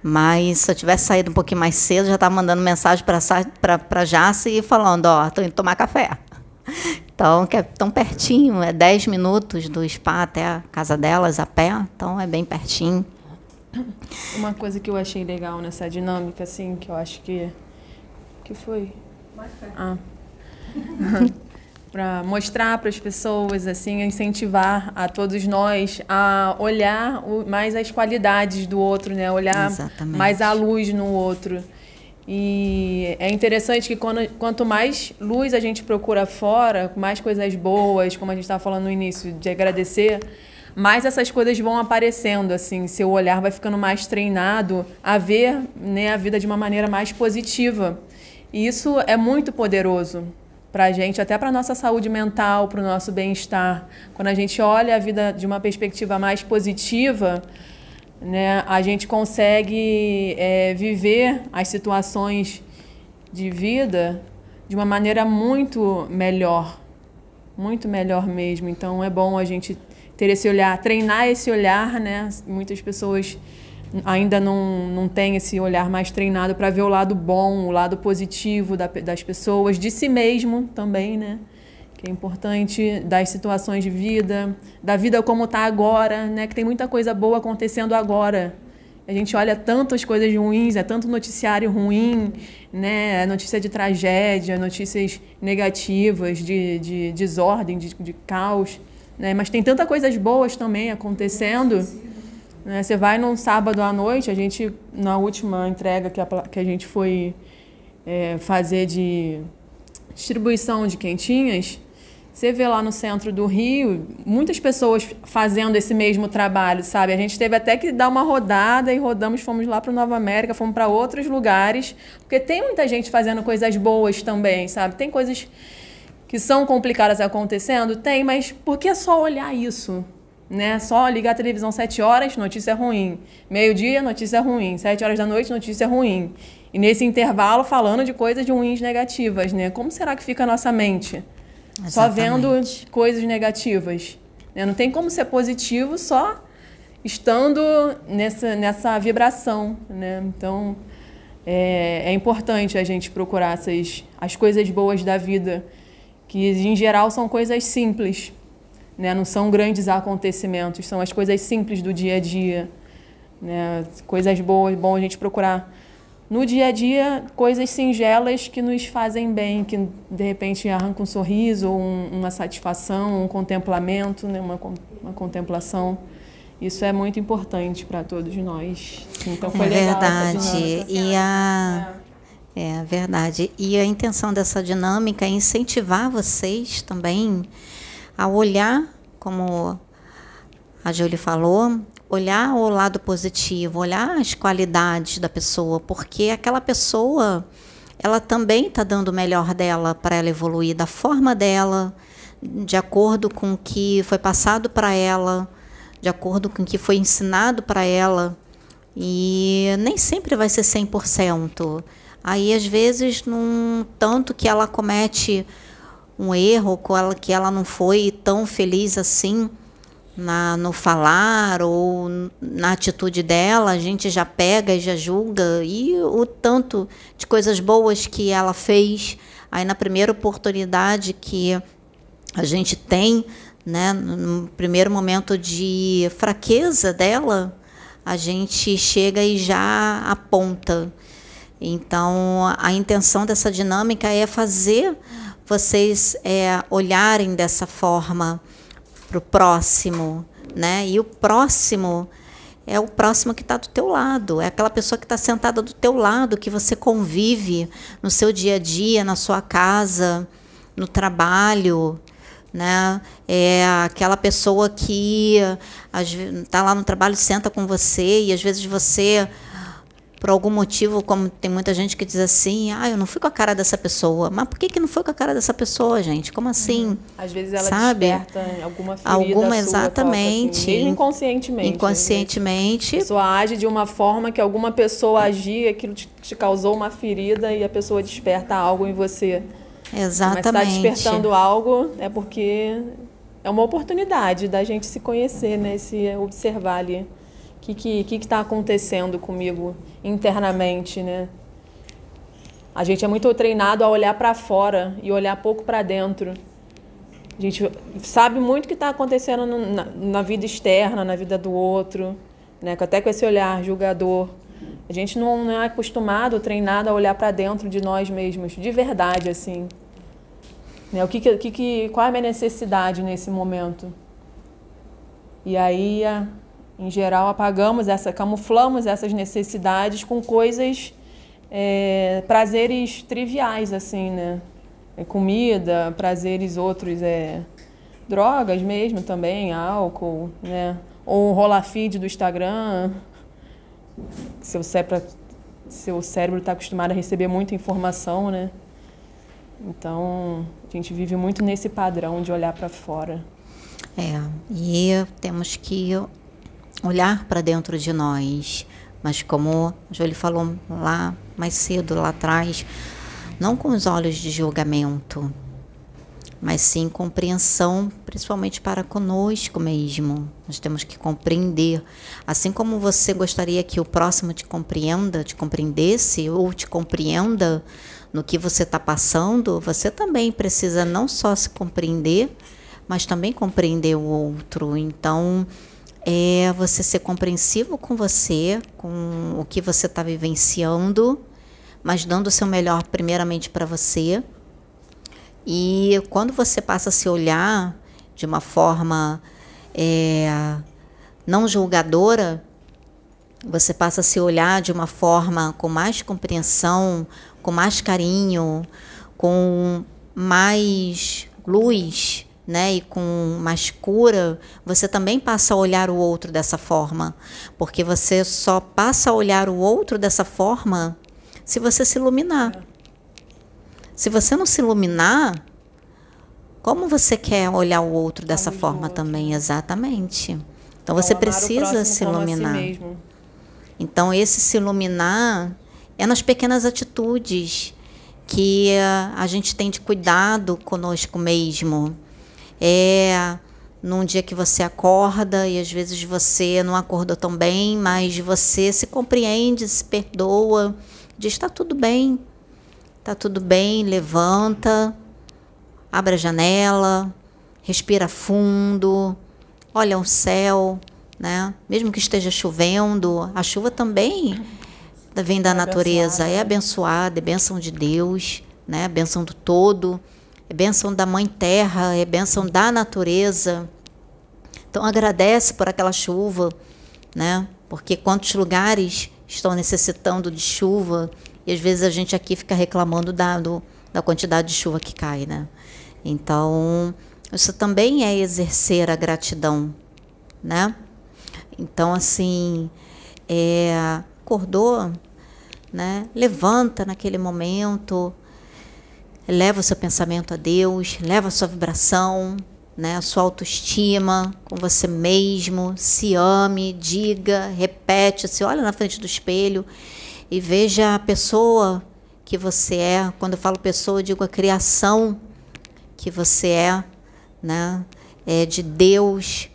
Mas se eu tivesse saído um pouquinho mais cedo, já estava mandando mensagem para Jace e falando, ó, estou indo tomar café. Então, que é tão pertinho, é 10 minutos do spa até a casa delas a pé, então é bem pertinho. Uma coisa que eu achei legal nessa dinâmica, assim, que eu acho que. que foi? Ah. para mostrar para as pessoas, assim, incentivar a todos nós a olhar mais as qualidades do outro, né? Olhar Exatamente. mais a luz no outro. E é interessante que quando, quanto mais luz a gente procura fora, mais coisas boas, como a gente estava falando no início, de agradecer, mais essas coisas vão aparecendo, assim, seu olhar vai ficando mais treinado a ver né, a vida de uma maneira mais positiva. E isso é muito poderoso, para a gente, até para a nossa saúde mental, para o nosso bem-estar. Quando a gente olha a vida de uma perspectiva mais positiva, né, a gente consegue é, viver as situações de vida de uma maneira muito melhor, muito melhor mesmo. Então é bom a gente ter esse olhar, treinar esse olhar, né? Muitas pessoas ainda não, não tem esse olhar mais treinado para ver o lado bom, o lado positivo da, das pessoas, de si mesmo também, né? Que é importante das situações de vida, da vida como está agora, né? Que tem muita coisa boa acontecendo agora. A gente olha tantas coisas ruins, é tanto noticiário ruim, né? É notícia de tragédia, notícias negativas, de, de desordem, de, de caos. Né? Mas tem tantas coisas boas também acontecendo né? Você vai num sábado à noite, a gente, na última entrega que a, que a gente foi é, fazer de distribuição de quentinhas, você vê lá no centro do Rio muitas pessoas fazendo esse mesmo trabalho, sabe? A gente teve até que dar uma rodada e rodamos, fomos lá para Nova América, fomos para outros lugares, porque tem muita gente fazendo coisas boas também, sabe? Tem coisas que são complicadas acontecendo? Tem, mas por que só olhar isso? né? Só ligar a televisão 7 horas, notícia ruim. Meio-dia, notícia ruim. 7 horas da noite, notícia ruim. E nesse intervalo falando de coisas ruins negativas, né? Como será que fica a nossa mente? Exatamente. Só vendo coisas negativas. Né? Não tem como ser positivo só estando nessa, nessa vibração, né? Então, é, é importante a gente procurar essas, as coisas boas da vida, que em geral são coisas simples, né? Não são grandes acontecimentos, são as coisas simples do dia a dia. Né? Coisas boas, bom a gente procurar no dia a dia coisas singelas que nos fazem bem, que de repente arrancam um sorriso, um, uma satisfação, um contemplamento, né? uma, uma contemplação. Isso é muito importante para todos nós. Então foi é legal verdade. E a é. É verdade. E a intenção dessa dinâmica é incentivar vocês também a olhar, como a Júlia falou, olhar o lado positivo, olhar as qualidades da pessoa, porque aquela pessoa ela também está dando o melhor dela para ela evoluir da forma dela, de acordo com o que foi passado para ela, de acordo com o que foi ensinado para ela. E nem sempre vai ser 100%. Aí, às vezes, num tanto que ela comete um erro, com ela, que ela não foi tão feliz assim, na, no falar ou na atitude dela, a gente já pega e já julga. E o tanto de coisas boas que ela fez, aí na primeira oportunidade que a gente tem, né, no primeiro momento de fraqueza dela, a gente chega e já aponta. Então, a intenção dessa dinâmica é fazer vocês é, olharem dessa forma para o próximo, né? E o próximo é o próximo que está do teu lado, é aquela pessoa que está sentada do teu lado, que você convive no seu dia a dia, na sua casa, no trabalho, né? É aquela pessoa que está lá no trabalho, senta com você e às vezes você por algum motivo, como tem muita gente que diz assim, ah, eu não fui com a cara dessa pessoa. Mas por que, que não foi com a cara dessa pessoa, gente? Como assim? Uhum. Às vezes ela Sabe? desperta alguma ferida Alguma, sua, exatamente. Assim, mesmo inconscientemente. Inconscientemente. A pessoa age de uma forma que alguma pessoa agia, aquilo te, te causou uma ferida e a pessoa desperta algo em você. Exatamente. Mas está despertando algo é porque é uma oportunidade da gente se conhecer, né? Se observar ali o que está que, que tá acontecendo comigo internamente, né? A gente é muito treinado a olhar para fora e olhar pouco para dentro. A gente sabe muito o que está acontecendo na, na, vida externa, na vida do outro, né? Até com esse olhar julgador. A gente não, não é acostumado, treinado a olhar para dentro de nós mesmos, de verdade, assim. Né? O que, que, que, qual é a minha necessidade nesse momento? E aí em geral, apagamos essa, camuflamos essas necessidades com coisas, é, prazeres triviais, assim, né? É comida, prazeres outros, é drogas mesmo também, álcool, né? Ou rola feed do Instagram. Seu cérebro seu cérebro está acostumado a receber muita informação, né? Então, a gente vive muito nesse padrão de olhar para fora. É, e temos que olhar para dentro de nós. Mas como a Jolie falou lá mais cedo, lá atrás, não com os olhos de julgamento, mas sim compreensão, principalmente para conosco mesmo. Nós temos que compreender. Assim como você gostaria que o próximo te compreenda, te compreendesse ou te compreenda no que você está passando, você também precisa não só se compreender, mas também compreender o outro. Então, é você ser compreensivo com você, com o que você está vivenciando, mas dando o seu melhor primeiramente para você. E quando você passa a se olhar de uma forma é, não julgadora, você passa a se olhar de uma forma com mais compreensão, com mais carinho, com mais luz, né, e com mais cura, você também passa a olhar o outro dessa forma, porque você só passa a olhar o outro dessa forma se você se iluminar. Se você não se iluminar, como você quer olhar o outro dessa forma também, exatamente? Então você precisa se iluminar. Si então esse se iluminar é nas pequenas atitudes que a gente tem de cuidado conosco mesmo é num dia que você acorda e às vezes você não acordou tão bem, mas você se compreende, se perdoa, diz está tudo bem, está tudo bem, levanta, abre a janela, respira fundo, olha o céu, né? Mesmo que esteja chovendo, a chuva também vem da é natureza, é abençoada, é bênção de Deus, né? Bênção do todo é bênção da Mãe Terra, é bênção da natureza. Então agradece por aquela chuva, né? Porque quantos lugares estão necessitando de chuva e às vezes a gente aqui fica reclamando da, do, da quantidade de chuva que cai, né? Então isso também é exercer a gratidão, né? Então assim, é, acordou, né? Levanta naquele momento leva o seu pensamento a Deus, leva a sua vibração, né, a sua autoestima com você mesmo, se ame, diga, repete, se olha na frente do espelho e veja a pessoa que você é. Quando eu falo pessoa, eu digo a criação que você é, né? É de Deus,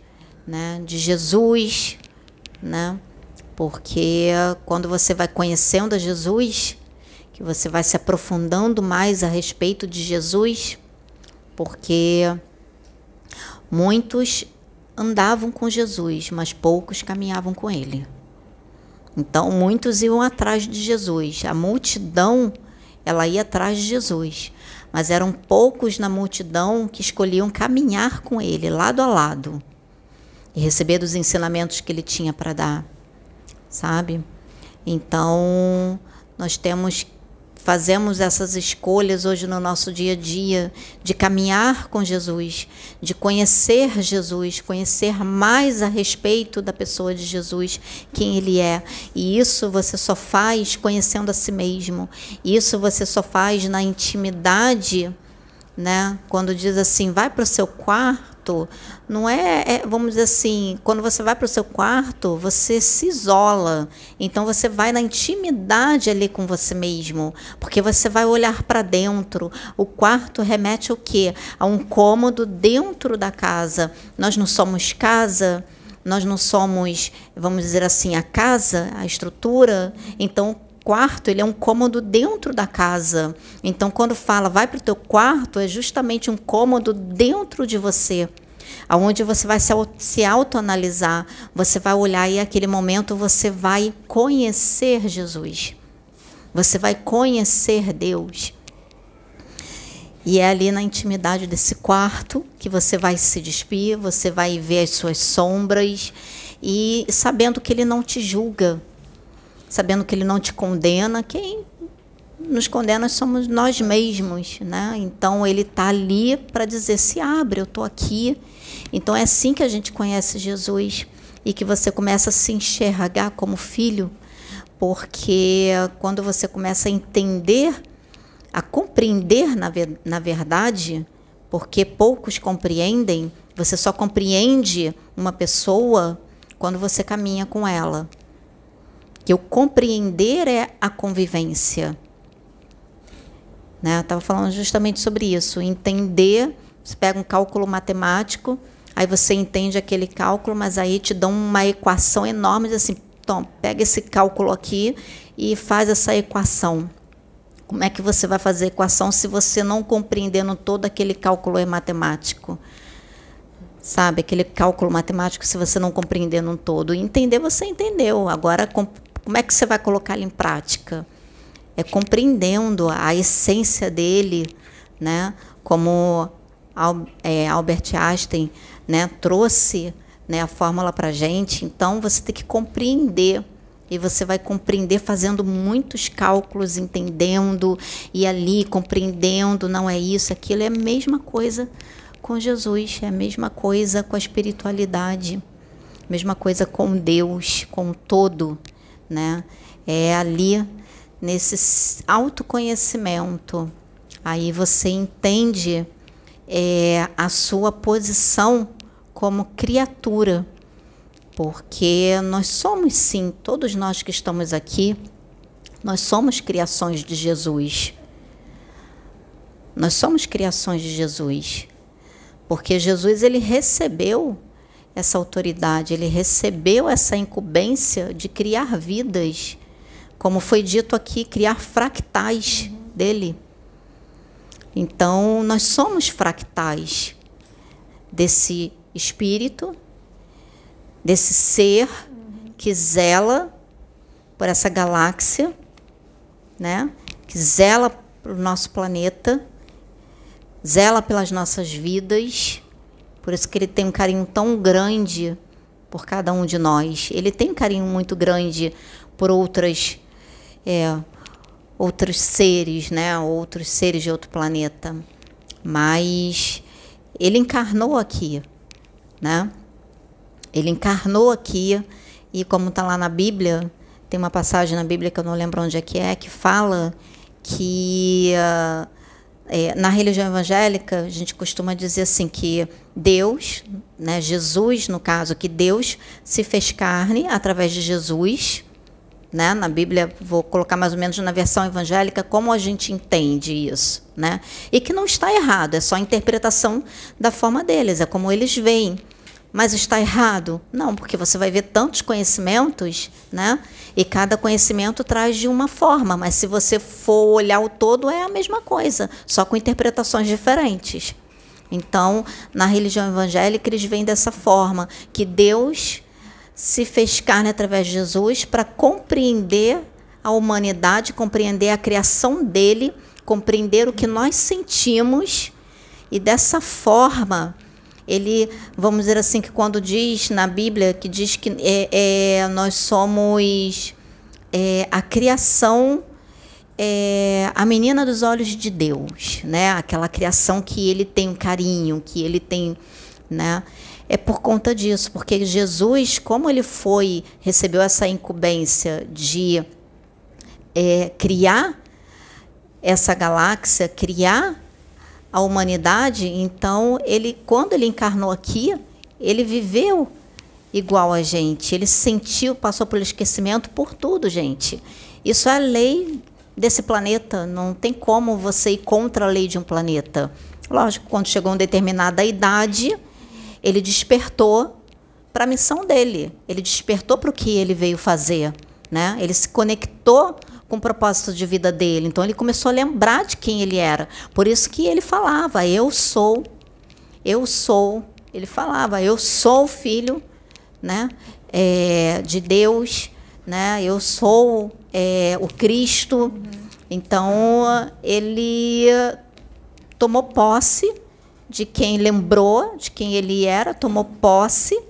né, de Jesus, né? Porque quando você vai conhecendo a Jesus, você vai se aprofundando mais a respeito de Jesus, porque muitos andavam com Jesus, mas poucos caminhavam com ele. Então, muitos iam atrás de Jesus. A multidão, ela ia atrás de Jesus. Mas eram poucos na multidão que escolhiam caminhar com ele, lado a lado, e receber dos ensinamentos que ele tinha para dar, sabe? Então, nós temos fazemos essas escolhas hoje no nosso dia a dia de caminhar com Jesus, de conhecer Jesus, conhecer mais a respeito da pessoa de Jesus, quem ele é. E isso você só faz conhecendo a si mesmo. Isso você só faz na intimidade, né? Quando diz assim, vai para o seu quarto quarto não é, é, vamos dizer assim, quando você vai para o seu quarto, você se isola. Então você vai na intimidade ali com você mesmo, porque você vai olhar para dentro. O quarto remete ao quê? A um cômodo dentro da casa. Nós não somos casa, nós não somos, vamos dizer assim, a casa, a estrutura. Então quarto ele é um cômodo dentro da casa. Então, quando fala vai para o teu quarto, é justamente um cômodo dentro de você, aonde você vai se, se autoanalisar, você vai olhar e aquele momento você vai conhecer Jesus. Você vai conhecer Deus. E é ali na intimidade desse quarto que você vai se despir, você vai ver as suas sombras e sabendo que ele não te julga, sabendo que ele não te condena. Quem nos condena somos nós mesmos, né? Então ele está ali para dizer: se abre, eu estou aqui. Então é assim que a gente conhece Jesus e que você começa a se enxergar como filho, porque quando você começa a entender, a compreender na, na verdade, porque poucos compreendem, você só compreende uma pessoa quando você caminha com ela que o compreender é a convivência. Né? Estava falando justamente sobre isso. Entender, você pega um cálculo matemático, aí você entende aquele cálculo, mas aí te dão uma equação enorme, diz assim, então, pega esse cálculo aqui e faz essa equação. Como é que você vai fazer a equação se você não compreendendo todo aquele cálculo é matemático? Sabe, aquele cálculo matemático, se você não compreendendo um todo. Entender, você entendeu. Agora, como é que você vai colocá-lo em prática? É compreendendo a essência dele, né? Como é, Albert Einstein né, trouxe né, a fórmula para gente. Então, você tem que compreender. E você vai compreender fazendo muitos cálculos, entendendo, e ali compreendendo, não é isso, aquilo. É a mesma coisa com Jesus, é a mesma coisa com a espiritualidade, mesma coisa com Deus, com o todo né? É ali nesse autoconhecimento. Aí você entende é, a sua posição como criatura, porque nós somos sim, todos nós que estamos aqui, nós somos criações de Jesus. Nós somos criações de Jesus. Porque Jesus ele recebeu essa autoridade, ele recebeu essa incumbência de criar vidas, como foi dito aqui, criar fractais uhum. dele. Então, nós somos fractais desse espírito, desse ser uhum. que zela por essa galáxia, né? Que zela para o nosso planeta, zela pelas nossas vidas por isso que ele tem um carinho tão grande por cada um de nós. Ele tem um carinho muito grande por outras é, outros seres, né? Outros seres de outro planeta. Mas ele encarnou aqui, né? Ele encarnou aqui e como está lá na Bíblia, tem uma passagem na Bíblia que eu não lembro onde é que é, que fala que uh, é, na religião evangélica, a gente costuma dizer assim que Deus, né, Jesus, no caso, que Deus se fez carne através de Jesus. Né? Na Bíblia, vou colocar mais ou menos na versão evangélica como a gente entende isso. Né? E que não está errado, é só a interpretação da forma deles, é como eles veem. Mas está errado? Não, porque você vai ver tantos conhecimentos, né? E cada conhecimento traz de uma forma, mas se você for olhar o todo, é a mesma coisa, só com interpretações diferentes. Então, na religião evangélica, eles vêm dessa forma, que Deus se fez carne através de Jesus para compreender a humanidade, compreender a criação dele, compreender o que nós sentimos e dessa forma ele, vamos dizer assim, que quando diz na Bíblia, que diz que é, é nós somos é, a criação, é, a menina dos olhos de Deus, né? Aquela criação que ele tem um carinho, que ele tem, né? É por conta disso, porque Jesus, como ele foi, recebeu essa incumbência de é, criar essa galáxia, criar a humanidade, então ele quando ele encarnou aqui, ele viveu igual a gente, ele sentiu, passou pelo esquecimento por tudo, gente. Isso é a lei desse planeta, não tem como você ir contra a lei de um planeta. Lógico, quando chegou uma determinada idade, ele despertou para a missão dele, ele despertou para o que ele veio fazer, né? Ele se conectou com o propósito de vida dele. Então ele começou a lembrar de quem ele era. Por isso que ele falava: Eu sou, eu sou. Ele falava: Eu sou filho, né, é, de Deus, né? Eu sou é, o Cristo. Uhum. Então ele tomou posse de quem lembrou, de quem ele era, tomou posse,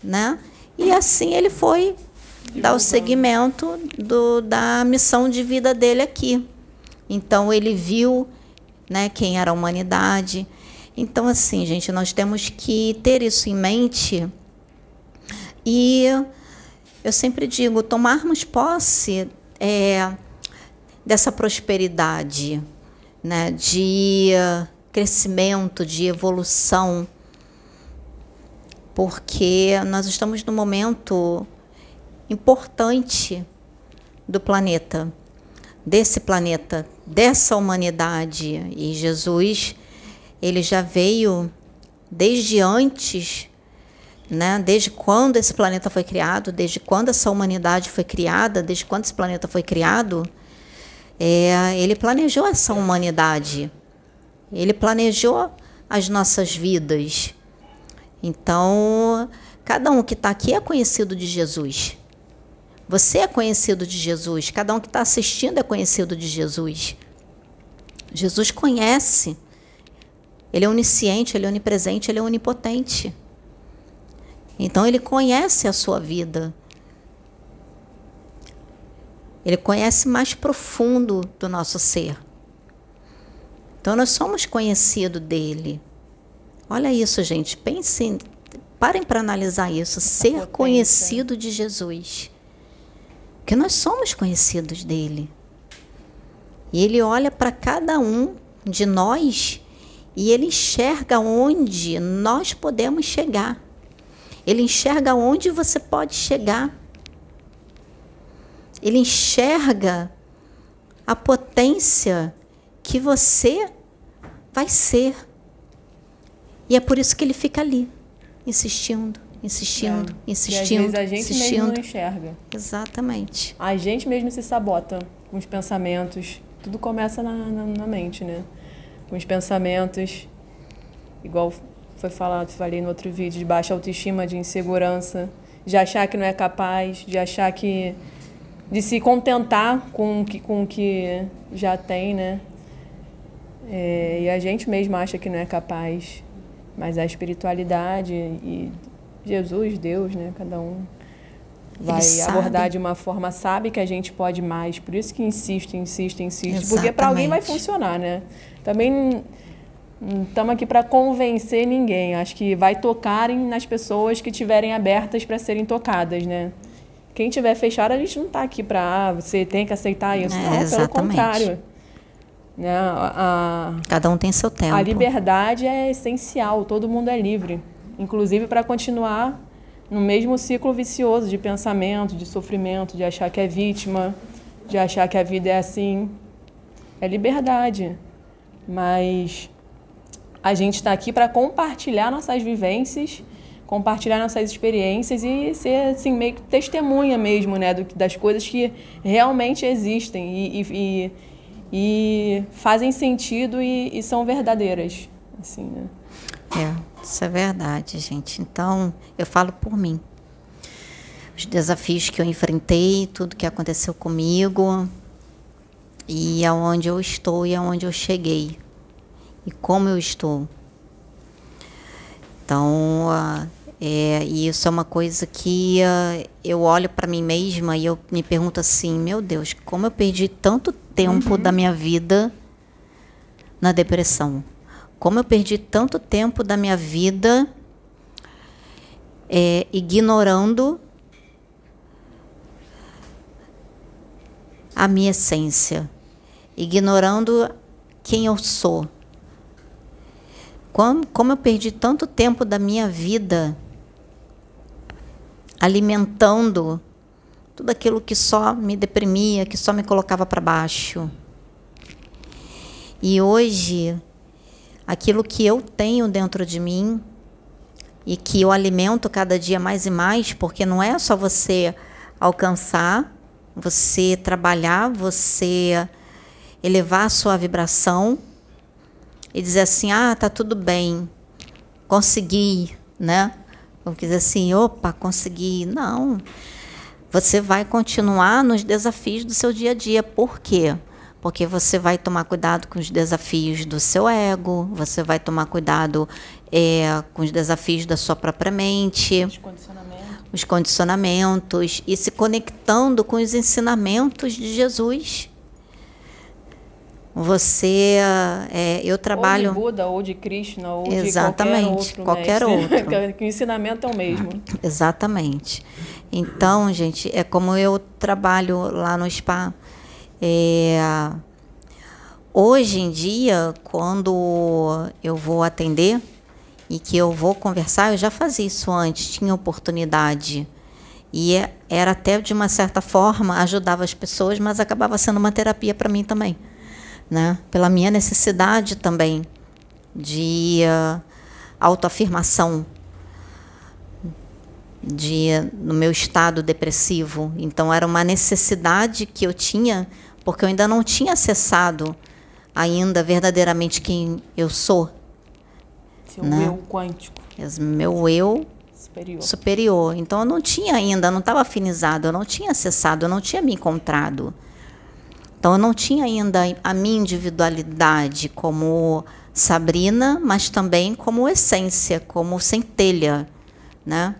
né? E assim ele foi dar o segmento do, da missão de vida dele aqui. Então ele viu né, quem era a humanidade. Então, assim, gente, nós temos que ter isso em mente. E eu sempre digo, tomarmos posse é, dessa prosperidade, né, de crescimento, de evolução, porque nós estamos no momento importante do planeta, desse planeta, dessa humanidade. E Jesus, ele já veio desde antes, né? Desde quando esse planeta foi criado, desde quando essa humanidade foi criada, desde quando esse planeta foi criado, é, ele planejou essa humanidade. Ele planejou as nossas vidas. Então, cada um que está aqui é conhecido de Jesus. Você é conhecido de Jesus, cada um que está assistindo é conhecido de Jesus. Jesus conhece. Ele é onisciente, ele é onipresente, ele é onipotente. Então ele conhece a sua vida. Ele conhece mais profundo do nosso ser. Então nós somos conhecidos dele. Olha isso, gente. Pensem, parem para analisar isso. Ser conhecido de Jesus. Porque nós somos conhecidos dele. E ele olha para cada um de nós e ele enxerga onde nós podemos chegar. Ele enxerga onde você pode chegar. Ele enxerga a potência que você vai ser. E é por isso que ele fica ali, insistindo insistindo, é. insistindo, e às vezes a gente insistindo. mesmo não enxerga. Exatamente. A gente mesmo se sabota com os pensamentos. Tudo começa na, na, na mente, né? Com os pensamentos, igual foi falado, falei no outro vídeo, de baixa autoestima, de insegurança, de achar que não é capaz, de achar que de se contentar com que com o que já tem, né? É, e a gente mesmo acha que não é capaz, mas a espiritualidade e Jesus, Deus, né? Cada um vai abordar de uma forma, sabe que a gente pode mais. Por isso que insiste, insiste, insiste. Exatamente. Porque para alguém vai funcionar, né? Também não estamos aqui para convencer ninguém. Acho que vai tocarem nas pessoas que estiverem abertas para serem tocadas, né? Quem tiver fechado, a gente não está aqui para ah, você tem que aceitar isso. É, não, exatamente. pelo contrário. Né? A, a, Cada um tem seu tempo. A liberdade é essencial, todo mundo é livre inclusive para continuar no mesmo ciclo vicioso de pensamento, de sofrimento, de achar que é vítima, de achar que a vida é assim. É liberdade, mas a gente está aqui para compartilhar nossas vivências, compartilhar nossas experiências e ser assim meio que testemunha mesmo, né, do, das coisas que realmente existem e, e, e fazem sentido e, e, são verdadeiras, assim, né? É, isso é verdade, gente. Então, eu falo por mim. Os desafios que eu enfrentei, tudo que aconteceu comigo e aonde eu estou e aonde eu cheguei e como eu estou. Então, uh, é, e isso é uma coisa que uh, eu olho para mim mesma e eu me pergunto assim: meu Deus, como eu perdi tanto tempo uhum. da minha vida na depressão? Como eu perdi tanto tempo da minha vida é, ignorando a minha essência, ignorando quem eu sou. Como, como eu perdi tanto tempo da minha vida alimentando tudo aquilo que só me deprimia, que só me colocava para baixo. E hoje, aquilo que eu tenho dentro de mim e que eu alimento cada dia mais e mais, porque não é só você alcançar, você trabalhar, você elevar a sua vibração e dizer assim: "Ah, tá tudo bem. Consegui", né? Vamos dizer assim, opa, consegui. Não. Você vai continuar nos desafios do seu dia a dia. Por quê? Porque você vai tomar cuidado com os desafios do seu ego, você vai tomar cuidado é, com os desafios da sua própria mente, os condicionamentos. os condicionamentos, e se conectando com os ensinamentos de Jesus. Você, é, eu trabalho. Ou de Buda, ou de Krishna, ou Exatamente, de qualquer outro. Qualquer outro. o ensinamento é o mesmo. Exatamente. Então, gente, é como eu trabalho lá no spa. É, hoje em dia, quando eu vou atender e que eu vou conversar, eu já fazia isso antes, tinha oportunidade. E é, era até de uma certa forma, ajudava as pessoas, mas acabava sendo uma terapia para mim também né? pela minha necessidade também de uh, autoafirmação de no meu estado depressivo. Então era uma necessidade que eu tinha, porque eu ainda não tinha acessado ainda verdadeiramente quem eu sou. Seu né? eu quântico. Meu eu superior. superior. Então eu não tinha ainda, não estava afinizado, eu não tinha acessado, eu não tinha me encontrado. Então eu não tinha ainda a minha individualidade como Sabrina, mas também como essência, como centelha, né?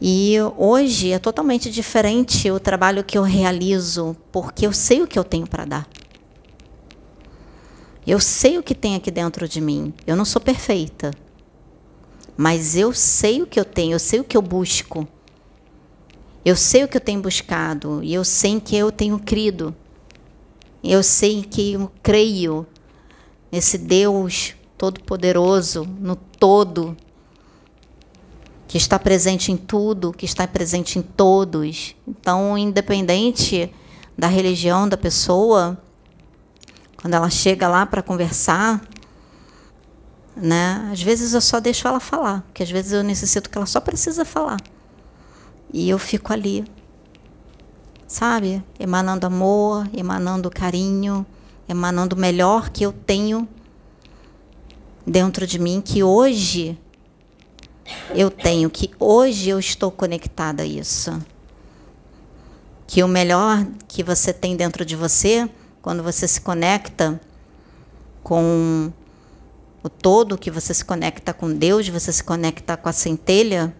E hoje é totalmente diferente o trabalho que eu realizo, porque eu sei o que eu tenho para dar. Eu sei o que tem aqui dentro de mim. Eu não sou perfeita. Mas eu sei o que eu tenho, eu sei o que eu busco. Eu sei o que eu tenho buscado e eu sei que eu tenho crido. Eu sei que eu creio nesse Deus todo-poderoso, no todo, que está presente em tudo, que está presente em todos. Então, independente da religião da pessoa, quando ela chega lá para conversar, né? Às vezes eu só deixo ela falar, porque às vezes eu necessito que ela só precisa falar. E eu fico ali, sabe? Emanando amor, emanando carinho, emanando o melhor que eu tenho dentro de mim, que hoje eu tenho, que hoje eu estou conectada a isso. Que o melhor que você tem dentro de você, quando você se conecta com o todo, que você se conecta com Deus, você se conecta com a centelha,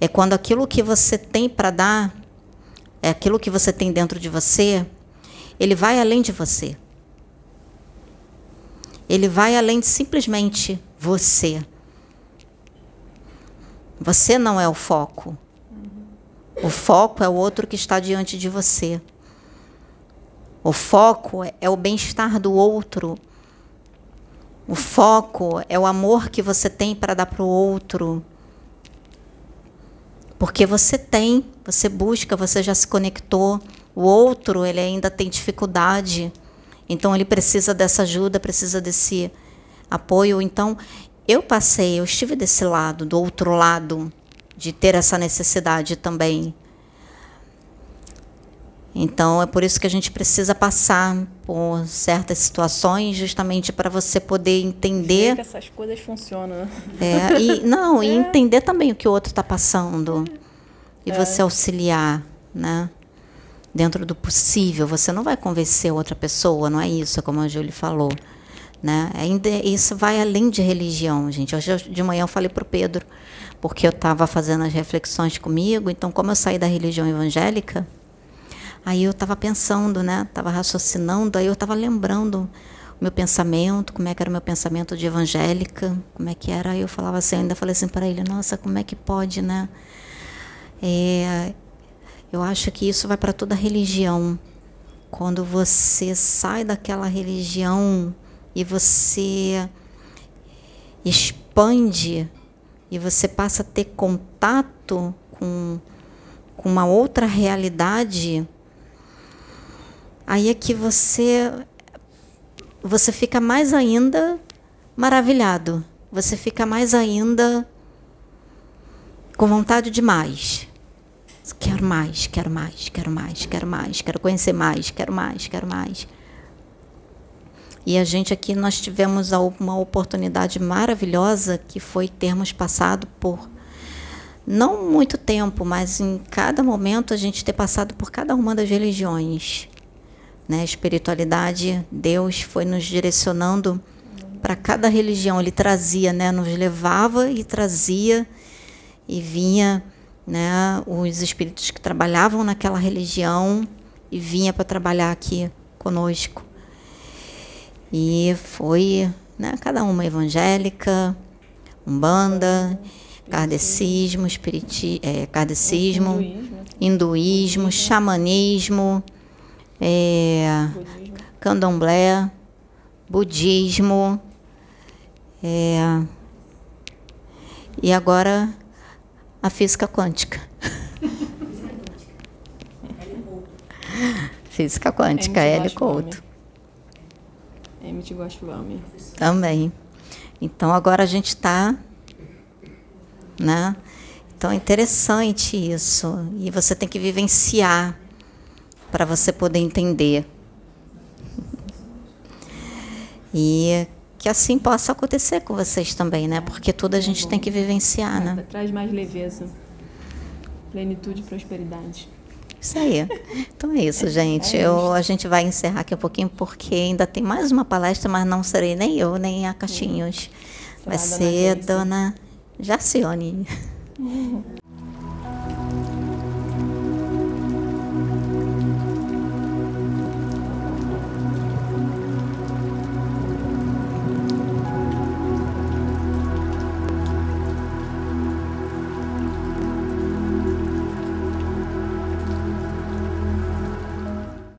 é quando aquilo que você tem para dar é aquilo que você tem dentro de você, ele vai além de você. Ele vai além de simplesmente você. Você não é o foco. O foco é o outro que está diante de você. O foco é o bem-estar do outro. O foco é o amor que você tem para dar para o outro. Porque você tem, você busca, você já se conectou. O outro, ele ainda tem dificuldade. Então ele precisa dessa ajuda, precisa desse apoio. Então eu passei, eu estive desse lado, do outro lado, de ter essa necessidade também. Então é por isso que a gente precisa passar por certas situações, justamente para você poder entender. Ver que essas coisas funcionam. É, e, não, e entender também o que o outro está passando. E você auxiliar, né? Dentro do possível. Você não vai convencer outra pessoa, não é isso, como a Júlia falou. Né? Ainda, isso vai além de religião, gente. Hoje eu- de manhã eu falei para o Pedro, porque eu estava fazendo as reflexões comigo. Então, como eu saí da religião evangélica, Aí eu estava pensando, né? Estava raciocinando, aí eu estava lembrando o meu pensamento, como é que era o meu pensamento de evangélica, como é que era. Aí eu falava assim, ainda falei assim para ele, nossa, como é que pode, né? É, eu acho que isso vai para toda religião. Quando você sai daquela religião e você expande e você passa a ter contato com, com uma outra realidade, aí é que você você fica mais ainda maravilhado. Você fica mais ainda com vontade de mais. Quero mais, quero mais, quero mais, quero mais, quero conhecer mais, quero mais, quero mais. E a gente aqui nós tivemos uma oportunidade maravilhosa que foi termos passado por não muito tempo, mas em cada momento a gente ter passado por cada uma das religiões né? A espiritualidade, Deus foi nos direcionando para cada religião. Ele trazia, né? Nos levava e trazia e vinha, né? Os espíritos que trabalhavam naquela religião e vinha para trabalhar aqui conosco. E foi, né? Cada uma evangélica, umbanda, kardecismo, espiriti, é, kardecismo, hinduísmo, xamanismo, é, candomblé, budismo, é, e agora a física quântica. física quântica, L. Couto. Emmett Goswami. Também. Então agora a gente está, né? Então é interessante isso e você tem que vivenciar para você poder entender. E que assim possa acontecer com vocês também, né? Porque tudo a gente tem que vivenciar, né? Traz mais leveza, plenitude e prosperidade. Isso aí. Então é isso, gente. Eu, a gente vai encerrar aqui um pouquinho, porque ainda tem mais uma palestra, mas não serei nem eu, nem a Caixinhos. Vai ser a dona Jacione.